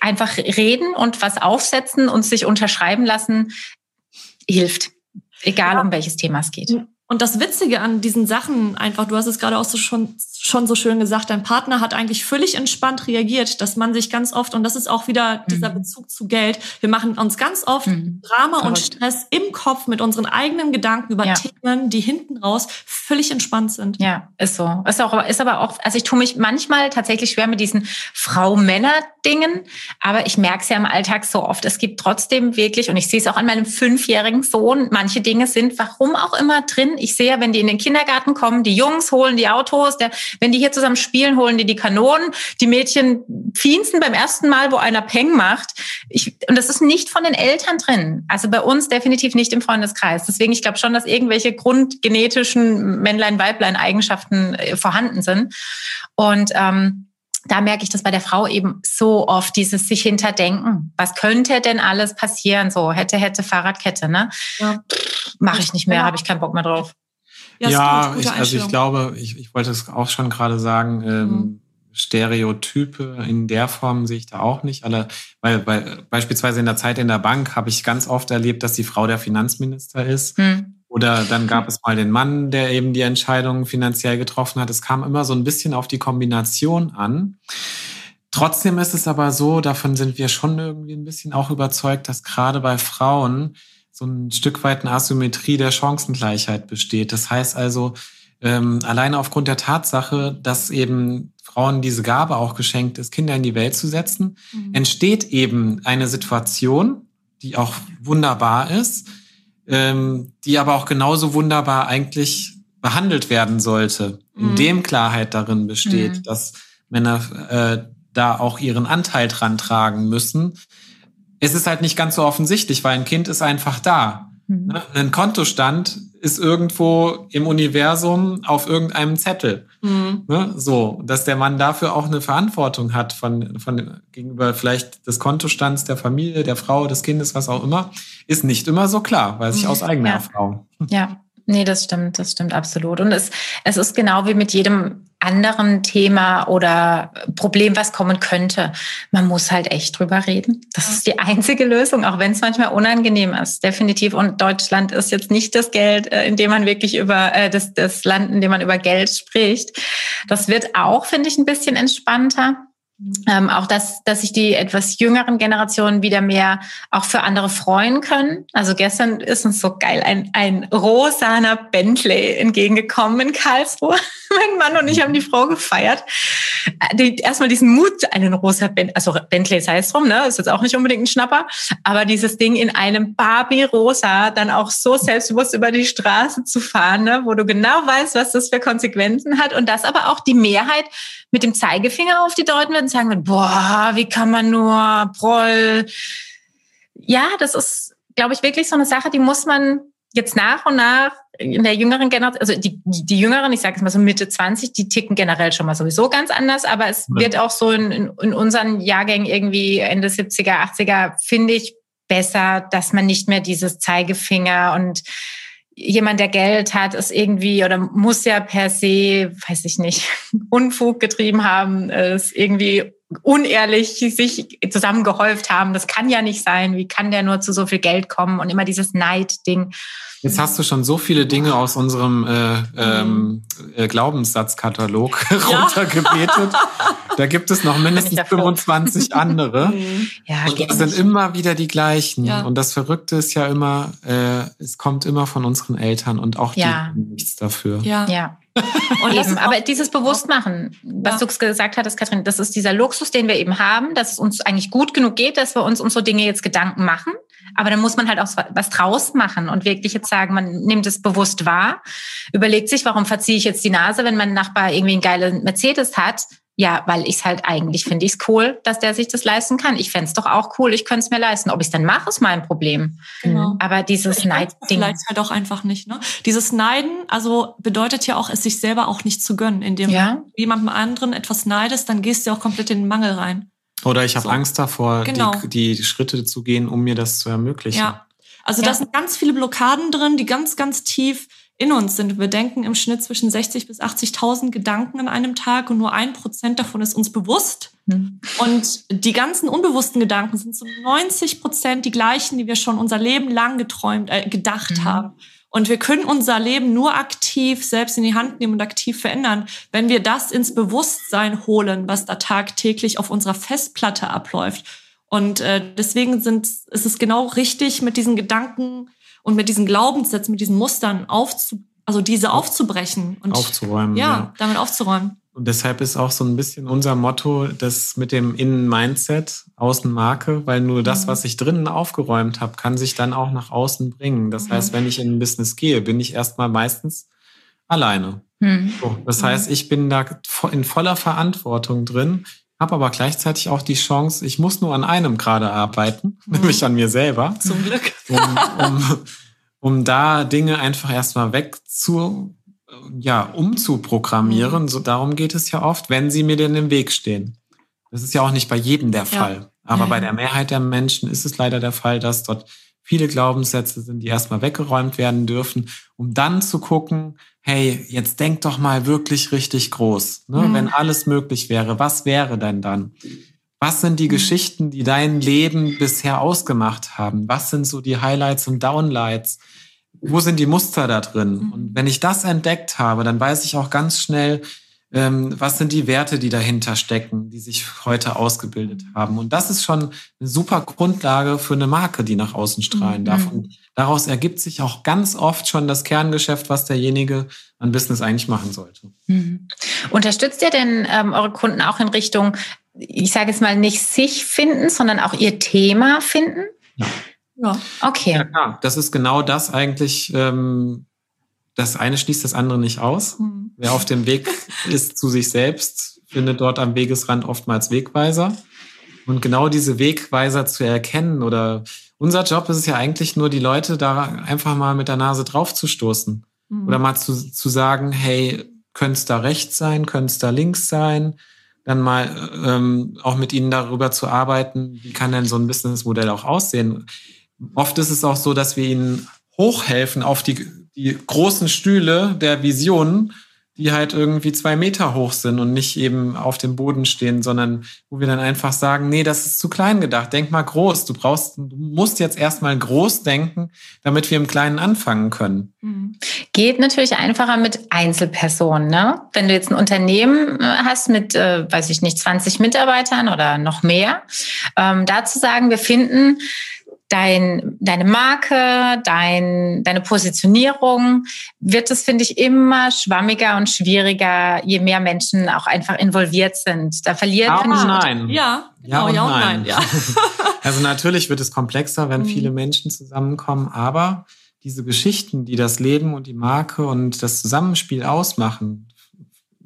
einfach reden und was aufsetzen und sich unterschreiben lassen hilft. Egal, ja. um welches Thema es geht. Und das Witzige an diesen Sachen einfach, du hast es gerade auch so schon, schon so schön gesagt, dein Partner hat eigentlich völlig entspannt reagiert, dass man sich ganz oft, und das ist auch wieder mhm. dieser Bezug zu Geld, wir machen uns ganz oft mhm. Drama Verrückt. und Stress im Kopf mit unseren eigenen Gedanken über ja. Themen, die hinten raus völlig entspannt sind. Ja, ist so. Ist, auch, ist aber auch, also ich tue mich manchmal tatsächlich schwer mit diesen Frau-Männer-Dingen, aber ich merke es ja im Alltag so oft. Es gibt trotzdem wirklich, und ich sehe es auch an meinem fünfjährigen Sohn, manche Dinge sind, warum auch immer drin, ich sehe, wenn die in den Kindergarten kommen, die Jungs holen die Autos, der, wenn die hier zusammen spielen, holen die die Kanonen. Die Mädchen fiensten beim ersten Mal, wo einer Peng macht. Ich, und das ist nicht von den Eltern drin. Also bei uns definitiv nicht im Freundeskreis. Deswegen, ich glaube schon, dass irgendwelche grundgenetischen Männlein-Weiblein-Eigenschaften äh, vorhanden sind. Und ähm, da merke ich das bei der Frau eben so oft, dieses sich hinterdenken. Was könnte denn alles passieren? So, hätte, hätte, Fahrradkette, ne? Ja. Mache ich nicht mehr, ja. habe ich keinen Bock mehr drauf. Ja, ja ich, also ich glaube, ich, ich wollte es auch schon gerade sagen, ähm, mhm. Stereotype in der Form sehe ich da auch nicht. Alle, weil, weil beispielsweise in der Zeit in der Bank habe ich ganz oft erlebt, dass die Frau der Finanzminister ist. Mhm Oder dann gab es mal den Mann, der eben die Entscheidung finanziell getroffen hat. Es kam immer so ein bisschen auf die Kombination an. Trotzdem ist es aber so, davon sind wir schon irgendwie ein bisschen auch überzeugt, dass gerade bei Frauen so ein Stück weit eine Asymmetrie der Chancengleichheit besteht. Das heißt also, ähm, alleine aufgrund der Tatsache, dass eben Frauen diese Gabe auch geschenkt ist, Kinder in die Welt zu setzen, mhm. entsteht eben eine Situation, die auch wunderbar ist, ähm, die aber auch genauso wunderbar eigentlich behandelt werden sollte, mhm. indem Klarheit darin besteht, mhm. dass Männer äh, da auch ihren Anteil dran tragen müssen. Es ist halt nicht ganz so offensichtlich, weil ein Kind ist einfach da. Mhm. Ne? Ein Kontostand ist irgendwo im Universum auf irgendeinem Zettel. Mhm. Ne? So, dass der Mann dafür auch eine Verantwortung hat von, von gegenüber vielleicht des Kontostands der Familie, der Frau, des Kindes, was auch immer, ist nicht immer so klar, weiß ich mhm. aus eigener ja. Erfahrung. Ja, nee, das stimmt, das stimmt absolut. Und es, es ist genau wie mit jedem anderen Thema oder Problem, was kommen könnte. Man muss halt echt drüber reden. Das ist die einzige Lösung, auch wenn es manchmal unangenehm ist, definitiv. Und Deutschland ist jetzt nicht das Geld, äh, in dem man wirklich über äh, das, das Land, in dem man über Geld spricht. Das wird auch, finde ich, ein bisschen entspannter. Ähm, auch dass, dass sich die etwas jüngeren Generationen wieder mehr auch für andere freuen können. Also gestern ist uns so geil ein, ein rosaner Bentley entgegengekommen in Karlsruhe. mein Mann und ich haben die Frau gefeiert. Äh, die, erstmal diesen Mut, einen rosa Bentley, also Bentley heißt drum, ne? Ist jetzt auch nicht unbedingt ein Schnapper, aber dieses Ding in einem Barbie-Rosa dann auch so selbstbewusst über die Straße zu fahren, ne? wo du genau weißt, was das für Konsequenzen hat und das aber auch die Mehrheit mit dem Zeigefinger auf die deuten wird und sagen wird, boah, wie kann man nur, Proll. Ja, das ist, glaube ich, wirklich so eine Sache, die muss man jetzt nach und nach in der jüngeren Generation, also die, die Jüngeren, ich sage es mal so Mitte 20, die ticken generell schon mal sowieso ganz anders, aber es ja. wird auch so in, in, in unseren Jahrgängen irgendwie Ende 70er, 80er, finde ich besser, dass man nicht mehr dieses Zeigefinger und jemand, der Geld hat, ist irgendwie oder muss ja per se, weiß ich nicht, Unfug getrieben haben, ist irgendwie unehrlich sich zusammengehäuft haben. Das kann ja nicht sein. Wie kann der nur zu so viel Geld kommen? Und immer dieses Neid-Ding. Jetzt hast du schon so viele Dinge aus unserem äh, ähm, äh, Glaubenssatzkatalog ja. runtergebetet. da gibt es noch mindestens 25 andere. Mhm. ja, und das sind immer wieder die gleichen. Ja. Und das Verrückte ist ja immer, äh, es kommt immer von unseren Eltern und auch die ja. nichts dafür. Ja. ja. Und eben, aber dieses Bewusstmachen, was ja. du gesagt hattest, Kathrin, das ist dieser Luxus, den wir eben haben, dass es uns eigentlich gut genug geht, dass wir uns um so Dinge jetzt Gedanken machen. Aber dann muss man halt auch was draus machen und wirklich jetzt sagen, man nimmt es bewusst wahr, überlegt sich, warum verziehe ich jetzt die Nase, wenn mein Nachbar irgendwie einen geilen Mercedes hat ja, weil ich es halt eigentlich finde ich es cool, dass der sich das leisten kann. Ich fände es doch auch cool, ich könnte es mir leisten. Ob ich es dann mache, ist mein Problem. Genau. Aber dieses Neid-Ding. Vielleicht halt auch einfach nicht. Ne? Dieses Neiden, also bedeutet ja auch, es sich selber auch nicht zu gönnen. Indem ja. du jemandem anderen etwas neidest, dann gehst du auch komplett in den Mangel rein. Oder ich habe so. Angst davor, genau. die, die Schritte zu gehen, um mir das zu ermöglichen. Ja. Also ja. da sind ganz viele Blockaden drin, die ganz, ganz tief in uns sind. Wir denken im Schnitt zwischen 60 bis 80.000 Gedanken an einem Tag und nur ein Prozent davon ist uns bewusst. Mhm. Und die ganzen unbewussten Gedanken sind zu 90 Prozent die gleichen, die wir schon unser Leben lang geträumt, äh, gedacht mhm. haben. Und wir können unser Leben nur aktiv selbst in die Hand nehmen und aktiv verändern, wenn wir das ins Bewusstsein holen, was da tagtäglich auf unserer Festplatte abläuft. Und äh, deswegen sind, ist es genau richtig, mit diesen Gedanken und mit diesen Glaubenssätzen, mit diesen Mustern aufzu, also diese aufzubrechen und aufzuräumen. Ja, ja, damit aufzuräumen. Und deshalb ist auch so ein bisschen unser Motto, das mit dem Innen-Mindset, Außen-Marke, weil nur das, mhm. was ich drinnen aufgeräumt habe, kann sich dann auch nach außen bringen. Das mhm. heißt, wenn ich in ein Business gehe, bin ich erstmal meistens alleine. Mhm. So, das mhm. heißt, ich bin da in voller Verantwortung drin habe aber gleichzeitig auch die Chance, ich muss nur an einem gerade arbeiten, mhm. nämlich an mir selber. Zum Glück. Um, um, um da Dinge einfach erstmal weg zu, ja, umzuprogrammieren. Mhm. So, darum geht es ja oft, wenn sie mir denn im Weg stehen. Das ist ja auch nicht bei jedem der Fall. Ja. Aber bei der Mehrheit der Menschen ist es leider der Fall, dass dort viele Glaubenssätze sind, die erstmal weggeräumt werden dürfen, um dann zu gucken, hey, jetzt denk doch mal wirklich richtig groß. Ne? Mhm. Wenn alles möglich wäre, was wäre denn dann? Was sind die mhm. Geschichten, die dein Leben bisher ausgemacht haben? Was sind so die Highlights und Downlights? wo sind die Muster da drin? Mhm. Und wenn ich das entdeckt habe, dann weiß ich auch ganz schnell, was sind die Werte, die dahinter stecken, die sich heute ausgebildet haben. Und das ist schon eine super Grundlage für eine Marke, die nach außen strahlen Mhm. darf. Und daraus ergibt sich auch ganz oft schon das Kerngeschäft, was derjenige an Business eigentlich machen sollte. Mhm. Unterstützt ihr denn ähm, eure Kunden auch in Richtung, ich sage jetzt mal, nicht sich finden, sondern auch ihr Thema finden? Ja. Okay. Ja, klar. Das ist genau das eigentlich. Ähm, das eine schließt das andere nicht aus. Mhm. Wer auf dem Weg ist zu sich selbst, findet dort am Wegesrand oftmals Wegweiser. Und genau diese Wegweiser zu erkennen oder unser Job ist es ja eigentlich nur, die Leute da einfach mal mit der Nase drauf zu stoßen. Mhm. Oder mal zu, zu sagen, hey, könnte es da rechts sein, könnte es da links sein? Dann mal ähm, auch mit ihnen darüber zu arbeiten, wie kann denn so ein Businessmodell auch aussehen? Oft ist es auch so, dass wir ihnen hochhelfen auf die, die großen Stühle der Visionen, die halt irgendwie zwei Meter hoch sind und nicht eben auf dem Boden stehen, sondern wo wir dann einfach sagen, nee, das ist zu klein gedacht. Denk mal groß. Du brauchst, du musst jetzt erstmal groß denken, damit wir im Kleinen anfangen können. Mhm. Geht natürlich einfacher mit Einzelpersonen. Ne? Wenn du jetzt ein Unternehmen äh, hast mit, äh, weiß ich nicht, 20 Mitarbeitern oder noch mehr, ähm, da zu sagen, wir finden dein, deine Marke, dein, deine Positionierung, wird es, finde ich, immer schwammiger und schwieriger, je mehr Menschen auch einfach involviert sind. Da verliert, Ja und ich, nein. Ja, Ja genau, und ja und nein. nein, ja. Also natürlich wird es komplexer, wenn Mhm. viele Menschen zusammenkommen, aber diese Geschichten, die das Leben und die Marke und das Zusammenspiel ausmachen,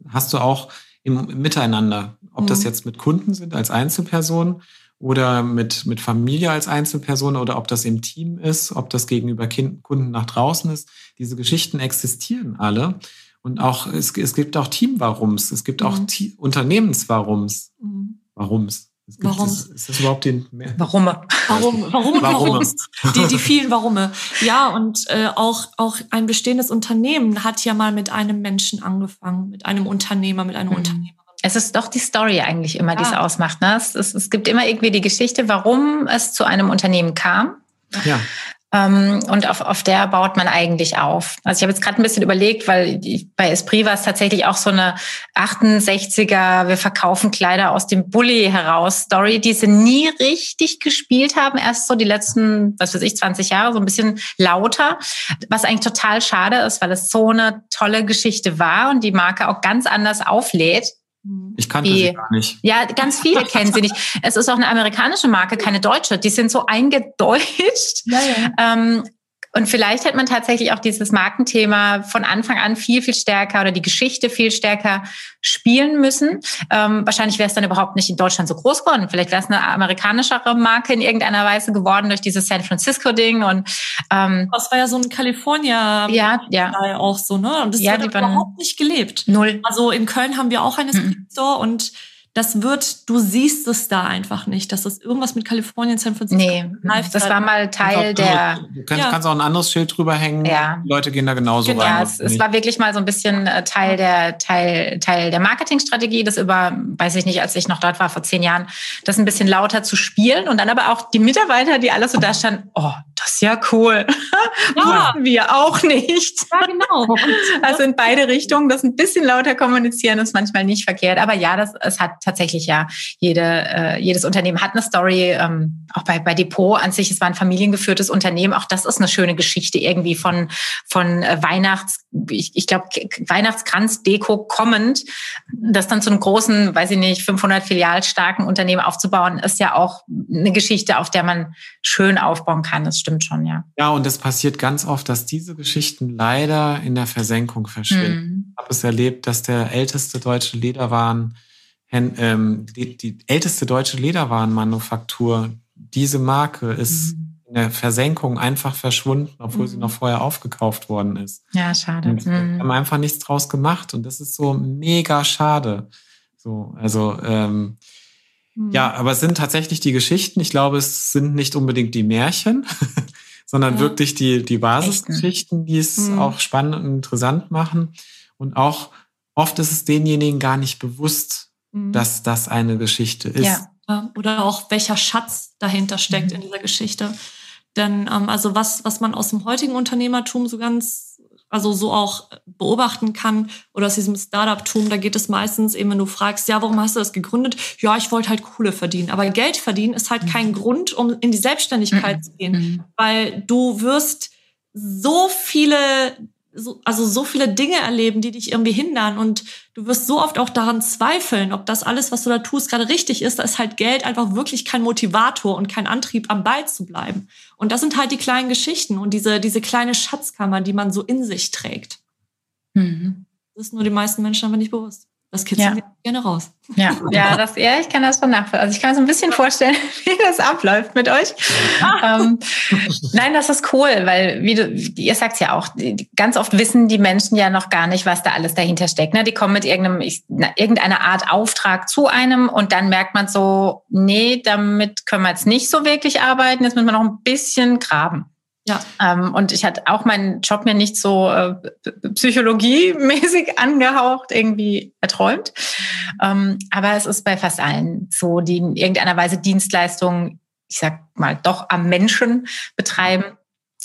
hast du auch im, im Miteinander. Ob das Mhm. jetzt mit Kunden sind als Einzelperson oder mit, mit Familie als Einzelperson oder ob das im Team ist, ob das gegenüber kind, Kunden nach draußen ist. Diese Geschichten existieren alle. Und auch, es, es gibt auch Team-Warums, es gibt auch Mhm. Te- Unternehmens-Warums. Mhm. Warums. Es gibt, Warum? Ist, ist das überhaupt den mehr? warum? Warum, warum, Warum? warum? Die, die vielen Warume. Ja, und äh, auch, auch ein bestehendes Unternehmen hat ja mal mit einem Menschen angefangen, mit einem Unternehmer, mit einer Mhm. Unternehmerin. Es ist doch die Story eigentlich immer, die es Ja. ausmacht. Ne? Es, es, es gibt immer irgendwie die Geschichte, warum es zu einem Unternehmen kam. Ja. Ähm, und auf, auf der baut man eigentlich auf. Also ich habe jetzt gerade ein bisschen überlegt, weil die, bei Esprit war es tatsächlich auch so eine 68er, wir verkaufen Kleider aus dem Bulli heraus Story, die sie nie richtig gespielt haben, erst so die letzten, was weiß ich, 20 Jahre, so ein bisschen lauter, was eigentlich total schade ist, weil es so eine tolle Geschichte war und die Marke auch ganz anders auflädt. Ich kannte Die- sie gar nicht. Ja, ganz viele kennen sie nicht. Es ist auch eine amerikanische Marke, keine deutsche. Die sind so eingedeutscht. Ja, ja. Ähm, und vielleicht hätte man tatsächlich auch dieses Markenthema von Anfang an viel, viel stärker oder die Geschichte viel stärker spielen müssen. Ähm, wahrscheinlich wäre es dann überhaupt nicht in Deutschland so groß geworden. Vielleicht wäre es eine amerikanischere Marke in irgendeiner Weise geworden durch dieses San Francisco-Ding. Und ähm, Das war ja so ein California ja, ja, auch so, ne? Und das Ja, wird überhaupt nicht gelebt. null. Also in Köln haben wir auch einen Mhm. Store und das wird, du siehst es da einfach nicht, dass das irgendwas mit Kalifornien, San Francisco. Nee, Lifestyle- das war mal Teil der, Du kannst, Ja. kannst auch ein anderes Schild drüber hängen. Ja. Die Leute gehen da genauso Genau. rein. Es, es war wirklich mal so ein bisschen äh, Teil der Teil Teil der Marketingstrategie, das über, weiß ich nicht, als ich noch dort war vor zehn Jahren, das ein bisschen lauter zu spielen und dann aber auch die Mitarbeiter, die alle so da standen, oh, das ist ja cool, Ja. Wussten wir auch nicht. Ja, genau. Also in beide Richtungen, das ein bisschen lauter kommunizieren ist manchmal nicht verkehrt, aber ja, das es hat tatsächlich ja jede äh, jedes Unternehmen hat eine Story. Ähm, auch bei bei Depot an sich, es war ein familiengeführtes Unternehmen, auch das ist eine schöne Geschichte irgendwie von von äh, Weihnachts ich, ich glaube Weihnachtskranz-Deko kommend, das dann zu einem großen, weiß ich nicht, 500 Filial starken Unternehmen aufzubauen, ist ja auch eine Geschichte, auf der man schön aufbauen kann. Das stimmt schon, ja. Ja, und es passiert ganz oft, dass diese Geschichten leider in der Versenkung verschwinden. Mhm. Ich habe es erlebt, dass der älteste deutsche Lederwaren, ähm, die, die älteste deutsche Lederwarenmanufaktur, diese Marke ist Mhm. in der Versenkung einfach verschwunden, obwohl sie Mhm. noch vorher aufgekauft worden ist. Ja, schade. Und wir Mhm. haben einfach nichts draus gemacht und das ist so mega schade. So, also ähm, Mhm. ja, aber es sind tatsächlich die Geschichten. Ich glaube, es sind nicht unbedingt die Märchen, sondern Ja. wirklich die, die Basisgeschichten, die es Mhm. auch spannend und interessant machen. Und auch oft ist es denjenigen gar nicht bewusst, Mhm. dass das eine Geschichte ist. Ja. Ja, Oder auch welcher Schatz dahinter steckt Mhm. in dieser Geschichte. Denn ähm, also was, was man aus dem heutigen Unternehmertum so ganz, also so auch beobachten kann oder aus diesem Startup-Tum, da geht es meistens eben, wenn du fragst, ja, warum hast du das gegründet? Ja, ich wollte halt Kohle verdienen. Aber Geld verdienen ist halt kein mhm. Grund, um in die Selbstständigkeit mhm. zu gehen, mhm. weil du wirst so viele so, also so viele Dinge erleben, die dich irgendwie hindern und du wirst so oft auch daran zweifeln, ob das alles, was du da tust, gerade richtig ist. Da ist halt Geld einfach wirklich kein Motivator und kein Antrieb, am Ball zu bleiben. Und das sind halt die kleinen Geschichten und diese, diese kleine Schatzkammer, die man so in sich trägt. Mhm. Das ist nur den meisten Menschen aber nicht bewusst. Das kitzeln ja. gerne raus. Ja, ja, das, ja, ich kann das schon nachvollziehen. Also ich kann mir so ein bisschen vorstellen, wie das abläuft mit euch. Ah. Ähm, nein, das ist cool, weil wie du, ihr sagt ja auch, ganz oft wissen die Menschen ja noch gar nicht, was da alles dahinter steckt. Ne? Die kommen mit irgendeinem, irgendeiner Art Auftrag zu einem und dann merkt man so, nee, damit können wir jetzt nicht so wirklich arbeiten. Jetzt müssen wir noch ein bisschen graben. Ja. Ähm, und ich hatte auch meinen Job mir nicht so äh, psychologiemäßig angehaucht, irgendwie erträumt. Ähm, aber es ist bei fast allen so, die in irgendeiner Weise Dienstleistungen, ich sag mal, doch am Menschen betreiben,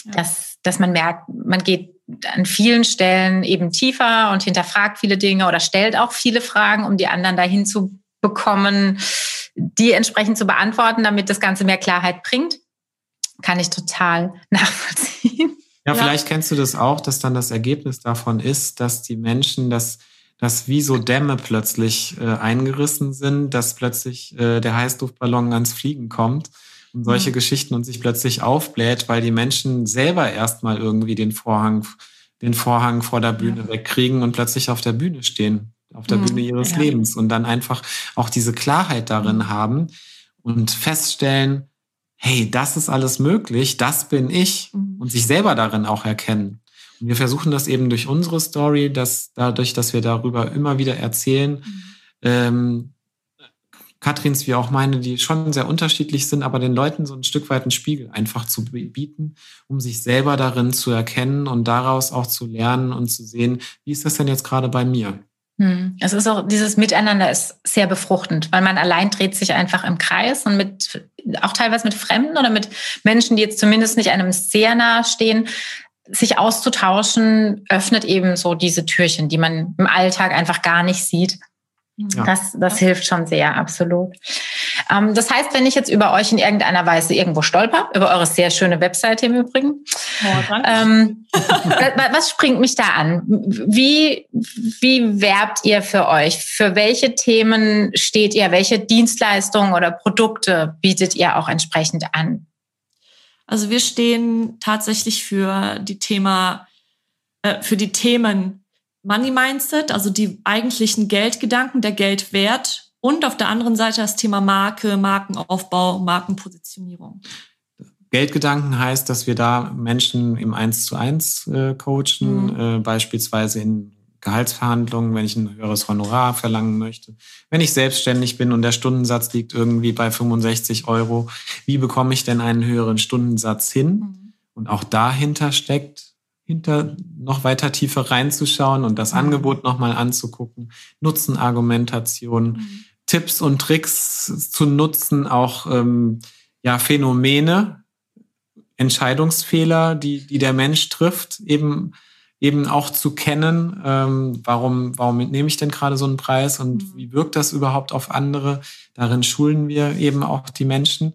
ja. dass, dass man merkt, man geht an vielen Stellen eben tiefer und hinterfragt viele Dinge oder stellt auch viele Fragen, um die anderen dahin zu bekommen, die entsprechend zu beantworten, damit das Ganze mehr Klarheit bringt kann ich total nachvollziehen. Ja, vielleicht kennst du das auch, dass dann das Ergebnis davon ist, dass die Menschen das dass wie so Dämme plötzlich äh, eingerissen sind, dass plötzlich äh, der Heißluftballon ans Fliegen kommt und solche mhm. Geschichten und sich plötzlich aufbläht, weil die Menschen selber erstmal irgendwie den Vorhang, den Vorhang vor der Bühne ja. wegkriegen und plötzlich auf der Bühne stehen, auf der mhm. Bühne ihres ja. Lebens und dann einfach auch diese Klarheit darin mhm. haben und feststellen, hey, das ist alles möglich, das bin ich mhm. und sich selber darin auch erkennen. Und wir versuchen das eben durch unsere Story, dass dadurch, dass wir darüber immer wieder erzählen, mhm. ähm, Katrins wie auch meine, die schon sehr unterschiedlich sind, aber den Leuten so ein Stück weit einen Spiegel einfach zu bieten, um sich selber darin zu erkennen und daraus auch zu lernen und zu sehen, wie ist das denn jetzt gerade bei mir? Hm. Es ist auch, dieses Miteinander ist sehr befruchtend, weil man allein dreht sich einfach im Kreis und mit, auch teilweise mit Fremden oder mit Menschen, die jetzt zumindest nicht einem sehr nahe stehen, sich auszutauschen, öffnet eben so diese Türchen, die man im Alltag einfach gar nicht sieht. Ja. Das, das hilft schon sehr, absolut. Ähm, das heißt, wenn ich jetzt über euch in irgendeiner Weise irgendwo stolper, über eure sehr schöne Webseite im Übrigen, ähm, was springt mich da an? Wie, wie werbt ihr für euch? Für welche Themen steht ihr? Welche Dienstleistungen oder Produkte bietet ihr auch entsprechend an? Also wir stehen tatsächlich für die Thema, äh, für die Themen Money Mindset, also die eigentlichen Geldgedanken, der Geldwert und auf der anderen Seite das Thema Marke, Markenaufbau, Markenpositionierung. Geldgedanken heißt, dass wir da Menschen im Eins zu eins äh, coachen, mhm. äh, beispielsweise in Gehaltsverhandlungen, wenn ich ein höheres Honorar verlangen möchte. Wenn ich selbstständig bin und der Stundensatz liegt irgendwie bei 65 Euro, wie bekomme ich denn einen höheren Stundensatz hin? Mhm. Und auch dahinter steckt hinter noch weiter tiefer reinzuschauen und das mhm. Angebot nochmal anzugucken, Nutzenargumentation, mhm. Tipps und Tricks zu nutzen, auch ähm, ja, Phänomene, Entscheidungsfehler, die, die der Mensch trifft, eben eben auch zu kennen, ähm, warum, warum nehme ich denn gerade so einen Preis und mhm. wie wirkt das überhaupt auf andere. Darin schulen wir eben auch die Menschen.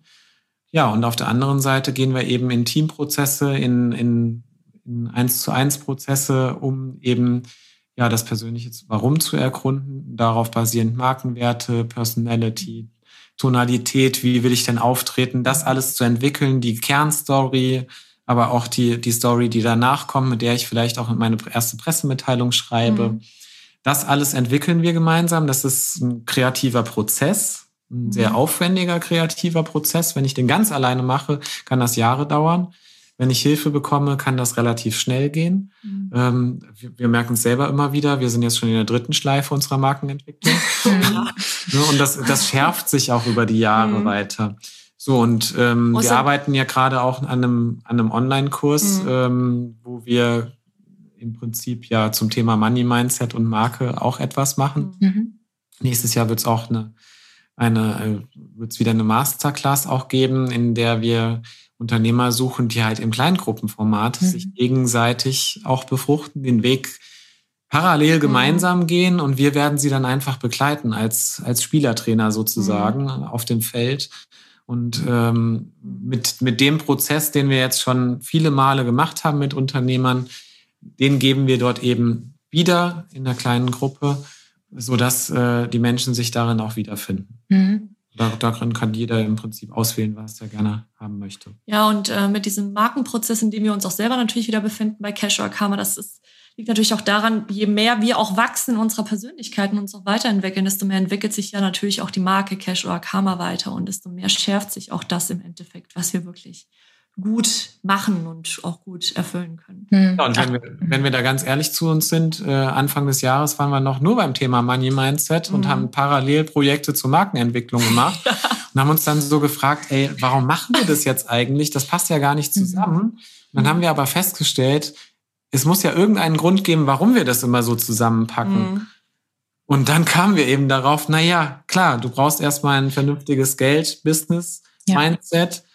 Ja, und auf der anderen Seite gehen wir eben in Teamprozesse, in, in in eins zu eins Prozesse, um eben ja das persönliche Warum zu ergründen, darauf basierend Markenwerte, Personality, Tonalität, wie will ich denn auftreten, das alles zu entwickeln, die Kernstory, aber auch die, die Story, die danach kommt, mit der ich vielleicht auch meine erste Pressemitteilung schreibe. Mhm. Das alles entwickeln wir gemeinsam. Das ist ein kreativer Prozess, ein sehr mhm. aufwendiger kreativer Prozess. Wenn ich den ganz alleine mache, kann das Jahre dauern. Wenn ich Hilfe bekomme, kann das relativ schnell gehen. Mhm. Ähm, wir, wir, merken es selber immer wieder. Wir sind jetzt schon in der dritten Schleife unserer Markenentwicklung. ja. Und das, das schärft sich auch über die Jahre mhm. weiter. So, und ähm, wir arbeiten ja gerade auch an einem, an einem Online-Kurs, mhm. ähm, wo wir im Prinzip ja zum Thema Money Mindset und Marke auch etwas machen. Mhm. Nächstes Jahr wird es auch eine eine, äh, wird es wieder eine Masterclass auch geben, in der wir Unternehmer suchen, die halt im Kleingruppenformat mhm. sich gegenseitig auch befruchten, den Weg parallel mhm. gemeinsam gehen und wir werden sie dann einfach begleiten als, als Spielertrainer sozusagen mhm. auf dem Feld. Und ähm, mit, mit dem Prozess, den wir jetzt schon viele Male gemacht haben mit Unternehmern, den geben wir dort eben wieder in der kleinen Gruppe, sodass äh, die Menschen sich darin auch wiederfinden. Mhm. Darin kann jeder im Prinzip auswählen, was er gerne haben möchte. Ja, und äh, mit diesem Markenprozess, in dem wir uns auch selber natürlich wieder befinden bei Cash or Karma, das ist liegt natürlich auch daran, je mehr wir auch wachsen in unserer Persönlichkeit und uns auch weiterentwickeln, desto mehr entwickelt sich ja natürlich auch die Marke Cash oder Karma weiter und desto mehr schärft sich auch das im Endeffekt, was wir wirklich gut machen und auch gut erfüllen können. Hm. Ja, und wenn wir, wenn wir da ganz ehrlich zu uns sind, äh, Anfang des Jahres waren wir noch nur beim Thema Money Mindset mhm. und haben parallel Projekte zur Markenentwicklung gemacht ja. und haben uns dann so gefragt, ey, warum machen wir das jetzt eigentlich? Das passt ja gar nicht mhm. zusammen. Mhm. Dann haben wir aber festgestellt, es muss ja irgendeinen Grund geben, warum wir das immer so zusammenpacken. Mhm. Und dann kamen wir eben darauf, na ja, klar, du brauchst erstmal ein vernünftiges Geld, Business, Mindset, ja.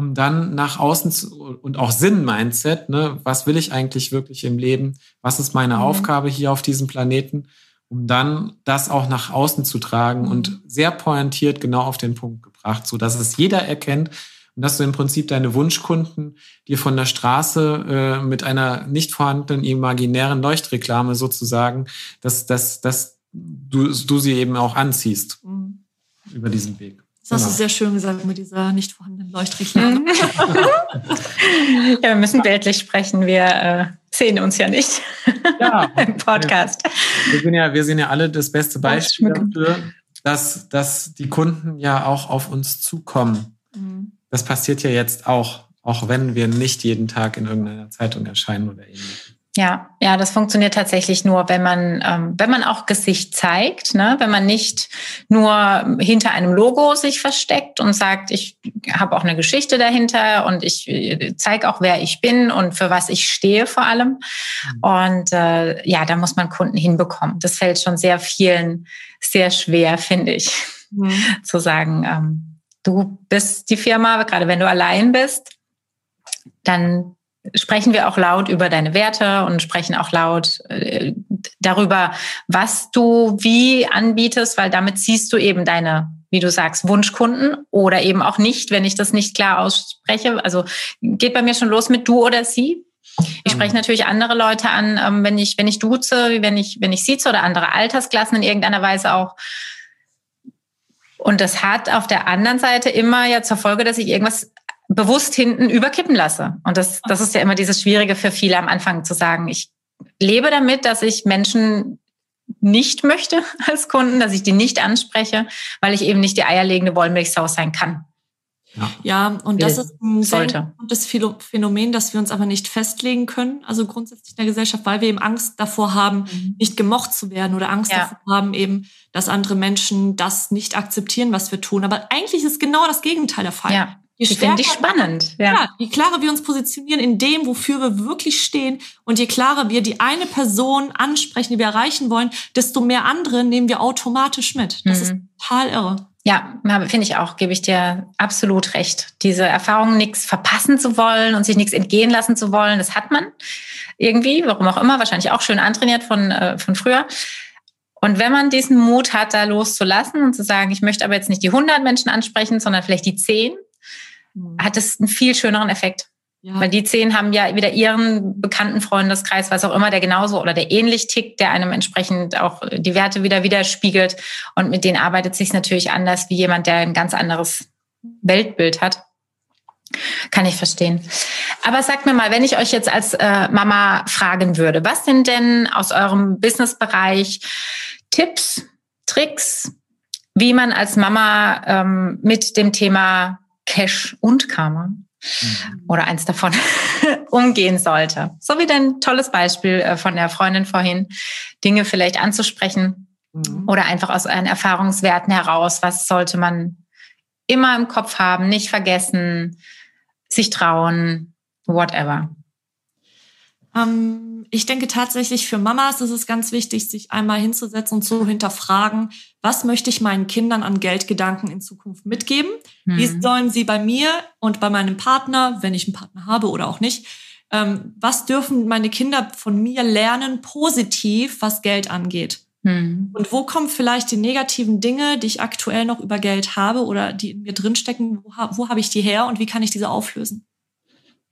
Um dann nach außen zu, und auch Sinn-Mindset, ne, was will ich eigentlich wirklich im Leben? Was ist meine mhm. Aufgabe hier auf diesem Planeten? Um dann das auch nach außen zu tragen mhm. und sehr pointiert genau auf den Punkt gebracht, so dass es jeder erkennt, und dass du im Prinzip deine Wunschkunden dir von der Straße äh, mit einer nicht vorhandenen imaginären Leuchtreklame sozusagen, dass, dass, dass du, du sie eben auch anziehst mhm. über diesen Weg. Das hast du genau. sehr schön gesagt mit dieser nicht vorhandenen Leuchtreklame. ja, wir müssen bildlich sprechen. Wir äh, sehen uns ja nicht ja, im Podcast. Wir sind ja, wir sind ja alle das beste Beispiel dafür, dass, dass die Kunden ja auch auf uns zukommen. Mhm das passiert ja jetzt auch, auch wenn wir nicht jeden Tag in irgendeiner Zeitung erscheinen oder ähnliches. Ja, ja, das funktioniert tatsächlich nur, wenn man, ähm, wenn man auch Gesicht zeigt, ne? wenn man nicht nur hinter einem Logo sich versteckt und sagt, ich habe auch eine Geschichte dahinter und ich äh, zeige auch, wer ich bin und für was ich stehe vor allem. Mhm. Und äh, ja, da muss man Kunden hinbekommen. Das fällt schon sehr vielen sehr schwer, finde ich, mhm. zu sagen. Ähm, du bist die Firma, gerade wenn du allein bist, dann sprechen wir auch laut über deine Werte und sprechen auch laut äh, darüber, was du wie anbietest, weil damit ziehst du eben deine, wie du sagst, Wunschkunden oder eben auch nicht, wenn ich das nicht klar ausspreche. Also geht bei mir schon los mit du oder sie. Ich spreche natürlich andere Leute an, ähm, wenn ich, wenn ich duze, wenn ich, wenn ich sieze oder andere Altersklassen in irgendeiner Weise auch. Und das hat auf der anderen Seite immer ja zur Folge, dass ich irgendwas bewusst hinten überkippen lasse. Und das, das ist ja immer dieses Schwierige für viele am Anfang zu sagen, ich lebe damit, dass ich Menschen nicht möchte als Kunden, dass ich die nicht anspreche, weil ich eben nicht die eierlegende Wollmilchsau sein kann. Ja, ja und das ist ein sollte. das Phänomen, dass wir uns aber nicht festlegen können, also grundsätzlich in der Gesellschaft, weil wir eben Angst davor haben, mhm. nicht gemocht zu werden oder Angst ja. davor haben eben, dass andere Menschen das nicht akzeptieren, was wir tun. Aber eigentlich ist genau das Gegenteil der Fall. Ja. Je finde ich spannend. Ja. ja, je klarer wir uns positionieren in dem, wofür wir wirklich stehen und je klarer wir die eine Person ansprechen, die wir erreichen wollen, desto mehr andere nehmen wir automatisch mit. Das mhm. ist total irre. Ja, finde ich auch, gebe ich dir absolut recht. Diese Erfahrung, nichts verpassen zu wollen und sich nichts entgehen lassen zu wollen, das hat man irgendwie, warum auch immer, wahrscheinlich auch schön antrainiert von, äh, von früher. Und wenn man diesen Mut hat, da loszulassen und zu sagen, ich möchte aber jetzt nicht die 100 Menschen ansprechen, sondern vielleicht die 10, mhm. hat es einen viel schöneren Effekt. Ja. Weil die zehn haben ja wieder ihren bekannten Freundeskreis, was auch immer, der genauso oder der ähnlich tickt, der einem entsprechend auch die Werte wieder widerspiegelt. Und mit denen arbeitet sich natürlich anders wie jemand, der ein ganz anderes Weltbild hat. Kann ich verstehen. Aber sagt mir mal, wenn ich euch jetzt als äh, Mama fragen würde, was sind denn aus eurem Businessbereich Tipps, Tricks, wie man als Mama ähm, mit dem Thema Cash und Karma mhm. oder eins davon umgehen sollte. So wie dein tolles Beispiel äh, von der Freundin vorhin, Dinge vielleicht anzusprechen mhm. oder einfach aus euren Erfahrungswerten heraus, was sollte man immer im Kopf haben, nicht vergessen, sich trauen, whatever. Ähm, ich denke tatsächlich für Mamas ist es ganz wichtig, sich einmal hinzusetzen und zu hinterfragen, was möchte ich meinen Kindern an Geldgedanken in Zukunft mitgeben? Mhm. Wie sollen sie bei mir und bei meinem Partner, wenn ich einen Partner habe oder auch nicht, ähm, was dürfen meine Kinder von mir lernen, positiv, was Geld angeht? Mhm. Und wo kommen vielleicht die negativen Dinge, die ich aktuell noch über Geld habe oder die in mir drinstecken, wo, wo habe ich die her und wie kann ich diese auflösen?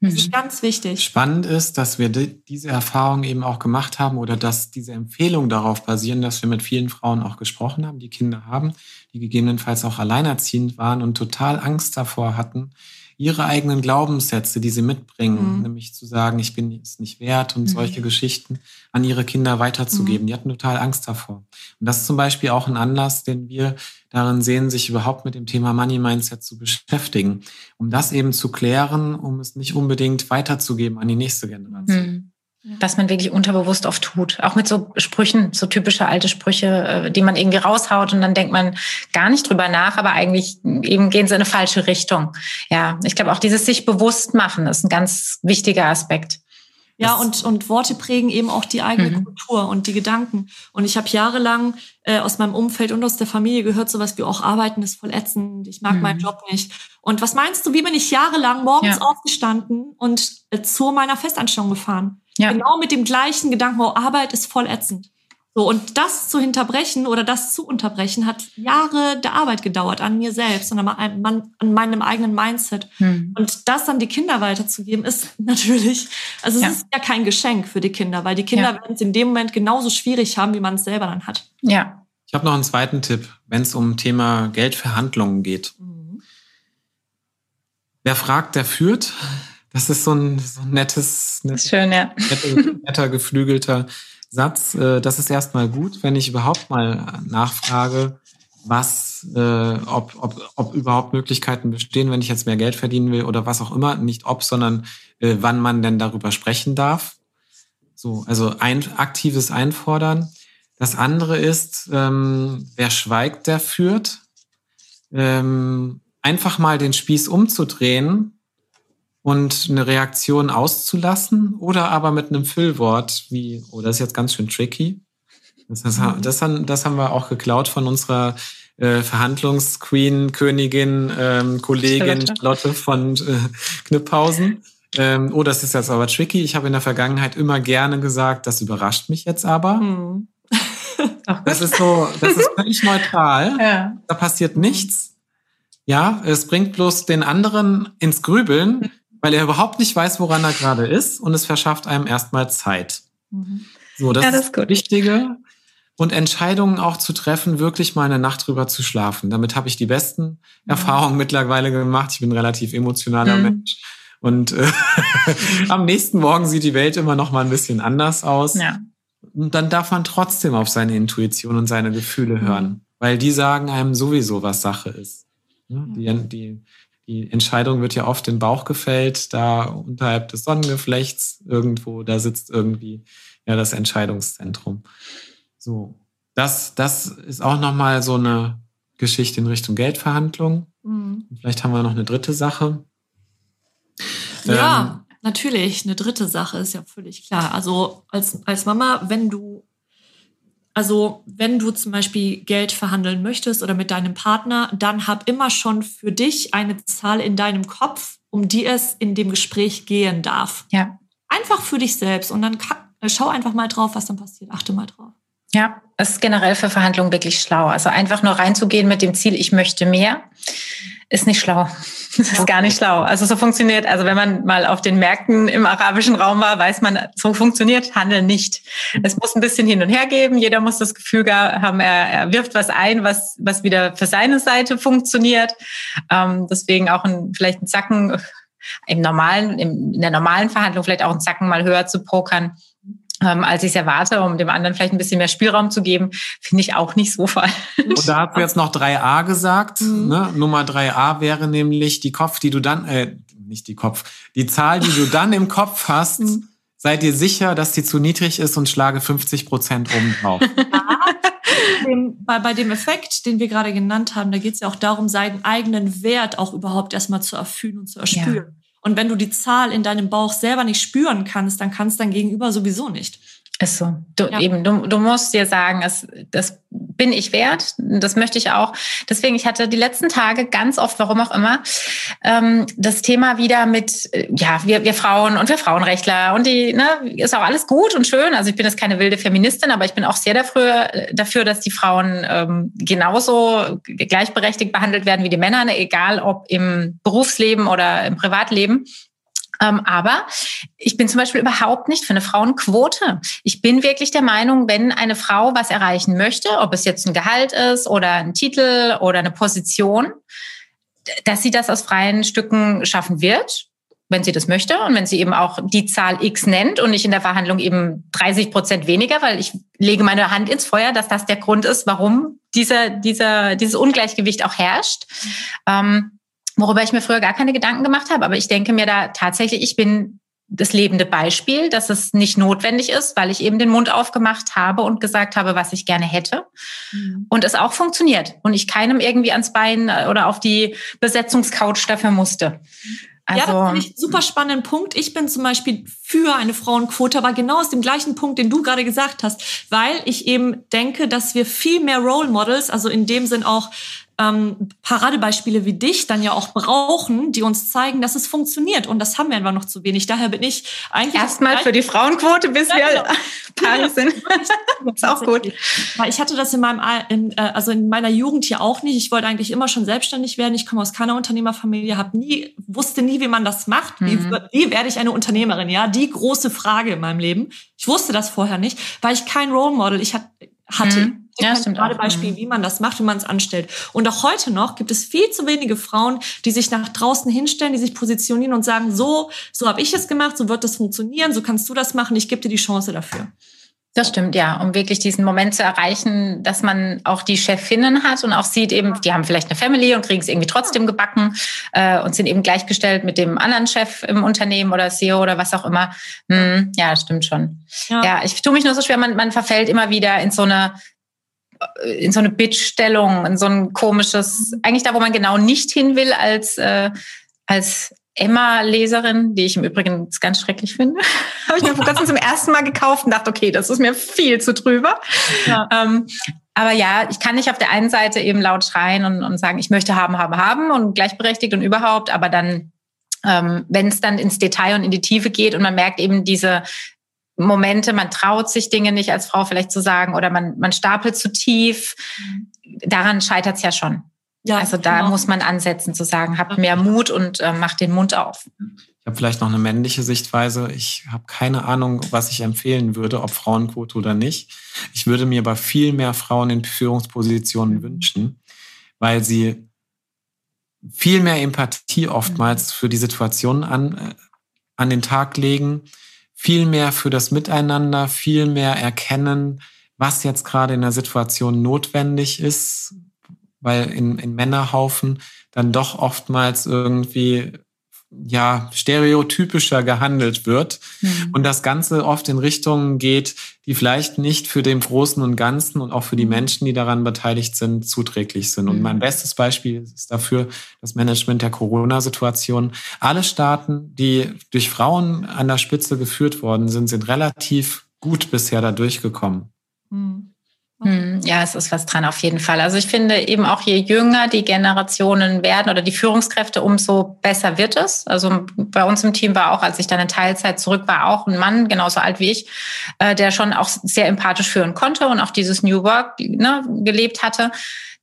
Das ist mhm. ganz wichtig. Spannend ist, dass wir diese Erfahrung eben auch gemacht haben oder dass diese Empfehlungen darauf basieren, dass wir mit vielen Frauen auch gesprochen haben, die Kinder haben, die gegebenenfalls auch alleinerziehend waren und total Angst davor hatten, ihre eigenen Glaubenssätze, die sie mitbringen, mhm. nämlich zu sagen, ich bin es nicht wert und mhm. solche Geschichten an ihre Kinder weiterzugeben. Mhm. Die hatten total Angst davor. Und das ist zum Beispiel auch ein Anlass, den wir darin sehen, sich überhaupt mit dem Thema Money Mindset zu beschäftigen, um das eben zu klären, um es nicht unbedingt weiterzugeben an die nächste Generation. Was man wirklich unterbewusst oft tut. Auch mit so Sprüchen, so typische alte Sprüche, äh, die man irgendwie raushaut und dann denkt man gar nicht drüber nach, aber eigentlich eben gehen sie in eine falsche Richtung. Ja, ich glaube auch dieses sich bewusst machen ist ein ganz wichtiger Aspekt. Ja, und, und Worte prägen eben auch die eigene mhm. Kultur und die Gedanken. Und ich habe jahrelang äh, aus meinem Umfeld und aus der Familie gehört, sowas wie auch Arbeiten ist voll ätzend, ich mag mhm. meinen Job nicht. Und was meinst du, wie bin ich jahrelang morgens ja. aufgestanden und äh, zu meiner Festanstellung gefahren? Ja. Genau mit dem gleichen Gedanken, oh, Arbeit ist voll ätzend. So, und das zu hinterbrechen oder das zu unterbrechen, hat Jahre der Arbeit gedauert an mir selbst und an, meinem eigenen Mindset. Hm. Und das dann die Kinder weiterzugeben, ist natürlich, also es ja. ist ja kein Geschenk für die Kinder, weil die Kinder ja. werden es in dem Moment genauso schwierig haben, wie man es selber dann hat. Ja. Ich habe noch einen zweiten Tipp, wenn es um Thema Geldverhandlungen geht. Mhm. Wer fragt, der führt. Das ist so ein, so ein nettes, nettes Schön, ja. netter, netter, geflügelter Satz. Äh, das ist erstmal gut, wenn ich überhaupt mal nachfrage, was, äh, ob, ob, ob überhaupt Möglichkeiten bestehen, wenn ich jetzt mehr Geld verdienen will oder was auch immer. Nicht ob, sondern äh, wann man denn darüber sprechen darf. So, also ein aktives Einfordern. Das andere ist, ähm, wer schweigt, der führt. Ähm, einfach mal den Spieß umzudrehen und eine Reaktion auszulassen oder aber mit einem Füllwort wie, oh, das ist jetzt ganz schön tricky. Das, das, mhm. das, haben, das haben wir auch geklaut von unserer äh, Verhandlungsqueen, Königin, ähm, Kollegin Lotte von äh, Knipphausen. Ähm, oh, das ist jetzt aber tricky. Ich habe in der Vergangenheit immer gerne gesagt, das überrascht mich jetzt aber. Mhm. das ist so, das ist völlig neutral. Ja. Da passiert nichts. Ja, es bringt bloß den anderen ins Grübeln weil er überhaupt nicht weiß, woran er gerade ist und es verschafft einem erstmal Zeit. Mhm. So, das, ja, das ist das Wichtige. Und Entscheidungen auch zu treffen, wirklich mal eine Nacht drüber zu schlafen. Damit habe ich die besten mhm. Erfahrungen mittlerweile gemacht. Ich bin ein relativ emotionaler mhm. Mensch. Und äh, am nächsten Morgen sieht die Welt immer noch mal ein bisschen anders aus. Ja. Und dann darf man trotzdem auf seine Intuition und seine Gefühle mhm. hören, weil die sagen einem sowieso, was Sache ist. Die, die die Entscheidung wird ja oft im Bauch gefällt, da unterhalb des Sonnengeflechts irgendwo, da sitzt irgendwie ja das Entscheidungszentrum. So, das, das ist auch nochmal so eine Geschichte in Richtung Geldverhandlung. Mhm. Vielleicht haben wir noch eine dritte Sache. Ja, ähm, natürlich. Eine dritte Sache ist ja völlig klar. Also als, als Mama, wenn du also wenn du zum Beispiel Geld verhandeln möchtest oder mit deinem Partner, dann hab immer schon für dich eine Zahl in deinem Kopf, um die es in dem Gespräch gehen darf. Ja. Einfach für dich selbst und dann kann, schau einfach mal drauf, was dann passiert. Achte mal drauf. Ja, es ist generell für Verhandlungen wirklich schlau. Also einfach nur reinzugehen mit dem Ziel, ich möchte mehr ist nicht schlau. Das ist gar nicht schlau. Also so funktioniert, also wenn man mal auf den Märkten im arabischen Raum war, weiß man, so funktioniert Handel nicht. Es muss ein bisschen hin und her geben. Jeder muss das Gefühl haben, er, er wirft was ein, was, was wieder für seine Seite funktioniert. Ähm, deswegen auch ein, vielleicht ein Zacken im normalen, im, in der normalen Verhandlung vielleicht auch ein Zacken mal höher zu pokern ähm, als ich es erwarte, um dem anderen vielleicht ein bisschen mehr Spielraum zu geben, finde ich auch nicht so falsch. Und da hast du jetzt noch 3a gesagt. Mhm. Ne? Nummer 3a wäre nämlich die Kopf, die du dann, äh, nicht die Kopf, die Zahl, die du dann im Kopf hast. Mhm. Sei dir sicher, dass die zu niedrig ist und schlage 50 Prozent oben drauf. bei, bei dem Effekt, den wir gerade genannt haben, da geht es ja auch darum, seinen eigenen Wert auch überhaupt erstmal zu erfüllen und zu erspüren. Ja. Und wenn du die Zahl in deinem Bauch selber nicht spüren kannst, dann kannst dein Gegenüber sowieso nicht. Ist so. Du, ja. eben, du, du musst dir sagen, es, das bin ich wert. Das möchte ich auch. Deswegen, ich hatte die letzten Tage ganz oft, warum auch immer, ähm, das Thema wieder mit, äh, ja, wir, wir Frauen und wir Frauenrechtler und die, ne, ist auch alles gut und schön. Also ich bin jetzt keine wilde Feministin, aber ich bin auch sehr dafür, dafür dass die Frauen ähm, genauso gleichberechtigt behandelt werden wie die Männer, ne, egal ob im Berufsleben oder im Privatleben. Ähm, aber ich bin zum Beispiel überhaupt nicht für eine Frauenquote. Ich bin wirklich der Meinung, wenn eine Frau was erreichen möchte, ob es jetzt ein Gehalt ist oder ein Titel oder eine Position, dass sie das aus freien Stücken schaffen wird, wenn sie das möchte und wenn sie eben auch die Zahl X nennt und nicht in der Verhandlung eben 30 Prozent weniger, weil ich lege meine Hand ins Feuer, dass das der Grund ist, warum dieser, dieser, dieses Ungleichgewicht auch herrscht. Ähm, worüber ich mir früher gar keine Gedanken gemacht habe. Aber ich denke mir da tatsächlich, ich bin das lebende Beispiel, dass es nicht notwendig ist, weil ich eben den Mund aufgemacht habe und gesagt habe, was ich gerne hätte. Mhm. Und es auch funktioniert. Und ich keinem irgendwie ans Bein oder auf die Besetzungscouch dafür musste. Also, ja, das finde ich einen super spannenden Punkt. Ich bin zum Beispiel für eine Frauenquote, aber genau aus dem gleichen Punkt, den du gerade gesagt hast, weil ich eben denke, dass wir viel mehr Role Models, also in dem Sinn auch ähm, Paradebeispiele wie dich dann ja auch brauchen, die uns zeigen, dass es funktioniert. Und das haben wir einfach noch zu wenig. Daher bin ich eigentlich. Erstmal für die Frauenquote, bis ja, wir genau. Paare sind. ist auch gut. Weil ich hatte das in meinem, in, äh, also in meiner Jugend hier auch nicht. Ich wollte eigentlich immer schon selbstständig werden. Ich komme aus keiner Unternehmerfamilie, habe nie, wusste nie, wie man das macht. Wie, mhm. wie werde ich eine Unternehmerin? Ja, die große Frage in meinem Leben. Ich wusste das vorher nicht, weil ich kein Role Model ich hatte. Mhm ja, stimmt gerade. Beispiel, mhm. wie man das macht, wie man es anstellt. Und auch heute noch gibt es viel zu wenige Frauen, die sich nach draußen hinstellen, die sich positionieren und sagen, so, so habe ich es gemacht, so wird das funktionieren, so kannst du das machen, ich gebe dir die Chance dafür. Das stimmt, ja. Um wirklich diesen Moment zu erreichen, dass man auch die Chefinnen hat und auch sieht eben, die haben vielleicht eine Family und kriegen es irgendwie trotzdem gebacken äh, und sind eben gleichgestellt mit dem anderen Chef im Unternehmen oder CEO oder was auch immer. Hm, ja, das stimmt schon. Ja. ja, ich tue mich nur so schwer, man, man verfällt immer wieder in so eine in so eine Bitch-Stellung, in so ein komisches, eigentlich da, wo man genau nicht hin will als, äh, als Emma-Leserin, die ich im Übrigen ganz schrecklich finde. Habe ich mir vor kurzem zum ersten Mal gekauft und dachte, okay, das ist mir viel zu drüber. Ja. Ähm, aber ja, ich kann nicht auf der einen Seite eben laut schreien und, und sagen, ich möchte haben, haben, haben und gleichberechtigt und überhaupt, aber dann ähm, wenn es dann ins Detail und in die Tiefe geht und man merkt eben diese Momente, man traut sich Dinge nicht als Frau vielleicht zu sagen oder man, man stapelt zu tief. Daran scheitert es ja schon. Ja, also da genau. muss man ansetzen zu sagen, habt mehr Mut und äh, macht den Mund auf. Ich habe vielleicht noch eine männliche Sichtweise. Ich habe keine Ahnung, was ich empfehlen würde, ob Frauenquote oder nicht. Ich würde mir aber viel mehr Frauen in Führungspositionen wünschen, weil sie viel mehr Empathie oftmals für die Situation an, äh, an den Tag legen viel mehr für das Miteinander, viel mehr erkennen, was jetzt gerade in der Situation notwendig ist, weil in, in Männerhaufen dann doch oftmals irgendwie ja, stereotypischer gehandelt wird mhm. und das Ganze oft in Richtungen geht, die vielleicht nicht für den Großen und Ganzen und auch für die mhm. Menschen, die daran beteiligt sind, zuträglich sind. Mhm. Und mein mhm. bestes Beispiel ist dafür das Management der Corona-Situation. Alle Staaten, die durch Frauen an der Spitze geführt worden sind, sind relativ gut bisher da durchgekommen. Mhm. Hm, ja, es ist was dran auf jeden Fall. Also ich finde eben auch je jünger die Generationen werden oder die Führungskräfte, umso besser wird es. Also bei uns im Team war auch, als ich dann in Teilzeit zurück war, auch ein Mann, genauso alt wie ich, äh, der schon auch sehr empathisch führen konnte und auch dieses New Work ne, gelebt hatte.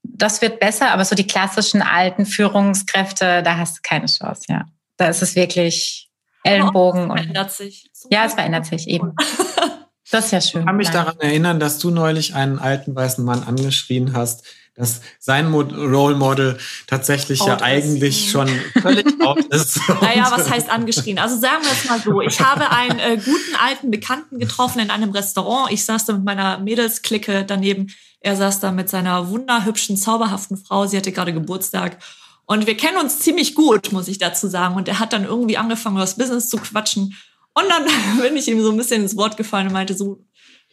Das wird besser, aber so die klassischen alten Führungskräfte, da hast du keine Chance, ja. Da ist es wirklich Ellenbogen. Es verändert sich. Ja, es verändert sich eben. Das ist ja schön. Ich kann mich daran erinnern, dass du neulich einen alten weißen Mann angeschrien hast, dass sein Role Model tatsächlich out ja eigentlich schon völlig out ist. Naja, was heißt angeschrien? Also sagen wir es mal so. Ich habe einen äh, guten alten Bekannten getroffen in einem Restaurant. Ich saß da mit meiner Mädelsklicke daneben. Er saß da mit seiner wunderhübschen, zauberhaften Frau. Sie hatte gerade Geburtstag. Und wir kennen uns ziemlich gut, muss ich dazu sagen. Und er hat dann irgendwie angefangen, über das Business zu quatschen. Und dann bin ich ihm so ein bisschen ins Wort gefallen und meinte so,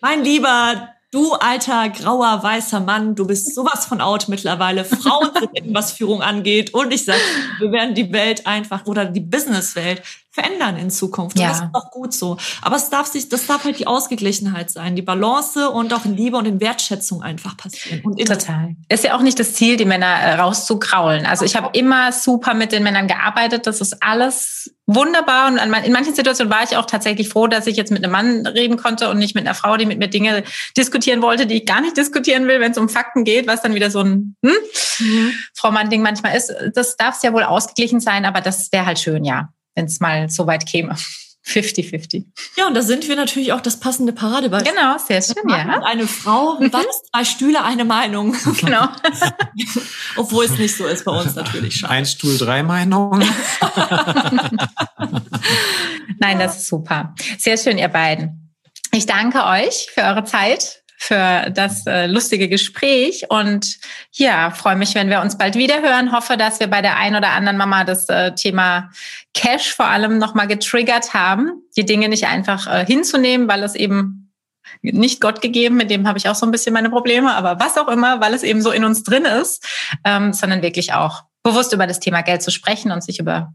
mein Lieber, Du alter, grauer, weißer Mann, du bist sowas von out mittlerweile. Frauen sind, was Führung angeht. Und ich sage, wir werden die Welt einfach oder die Businesswelt verändern in Zukunft. Und ja. das ist auch gut so. Aber es darf sich, das darf halt die Ausgeglichenheit sein, die Balance und auch in Liebe und in Wertschätzung einfach passieren. Und Total. Ist ja auch nicht das Ziel, die Männer äh, rauszukraulen. Also ich habe immer super mit den Männern gearbeitet. Das ist alles wunderbar. Und in manchen Situationen war ich auch tatsächlich froh, dass ich jetzt mit einem Mann reden konnte und nicht mit einer Frau, die mit mir Dinge diskutieren wollte, die ich gar nicht diskutieren will, wenn es um Fakten geht, was dann wieder so ein hm? mhm. Frau Mann-Ding manchmal ist. Das darf es ja wohl ausgeglichen sein, aber das wäre halt schön, ja wenn es mal so weit käme. 50-50. Ja, und da sind wir natürlich auch das passende Paradebeispiel. Genau, sehr schön, ja. Eine Frau, was? Zwei Stühle, eine Meinung. Genau. Obwohl es nicht so ist bei uns natürlich schon. Ein Stuhl, drei Meinungen. Nein, das ist super. Sehr schön, ihr beiden. Ich danke euch für eure Zeit, für das äh, lustige Gespräch und ja, freue mich, wenn wir uns bald wieder hören. Hoffe, dass wir bei der einen oder anderen Mama das äh, Thema Cash vor allem nochmal getriggert haben, die Dinge nicht einfach äh, hinzunehmen, weil es eben nicht Gott gegeben, mit dem habe ich auch so ein bisschen meine Probleme, aber was auch immer, weil es eben so in uns drin ist, ähm, sondern wirklich auch bewusst über das Thema Geld zu sprechen und sich über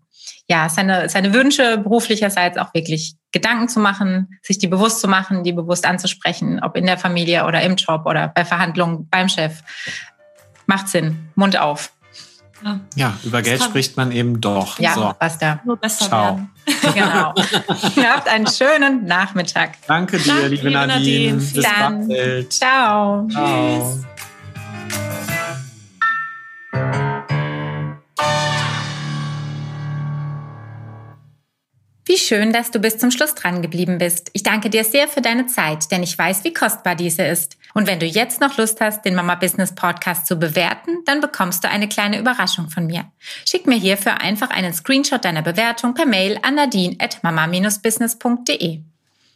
ja, seine, seine Wünsche beruflicherseits auch wirklich Gedanken zu machen, sich die bewusst zu machen, die bewusst anzusprechen, ob in der Familie oder im Job oder bei Verhandlungen beim Chef. Macht Sinn. Mund auf. Ja, ja über Geld spricht man eben doch. Ja, so. was da. Nur besser Ciao. Genau. Ihr habt einen schönen Nachmittag. Danke dir, Danke, liebe Nadine. Nadine. Bis Dann. bald. Ciao. Ciao. Tschüss. Wie schön, dass du bis zum Schluss dran geblieben bist. Ich danke dir sehr für deine Zeit, denn ich weiß, wie kostbar diese ist. Und wenn du jetzt noch Lust hast, den Mama Business Podcast zu bewerten, dann bekommst du eine kleine Überraschung von mir. Schick mir hierfür einfach einen Screenshot deiner Bewertung per Mail an nadine at mama-business.de.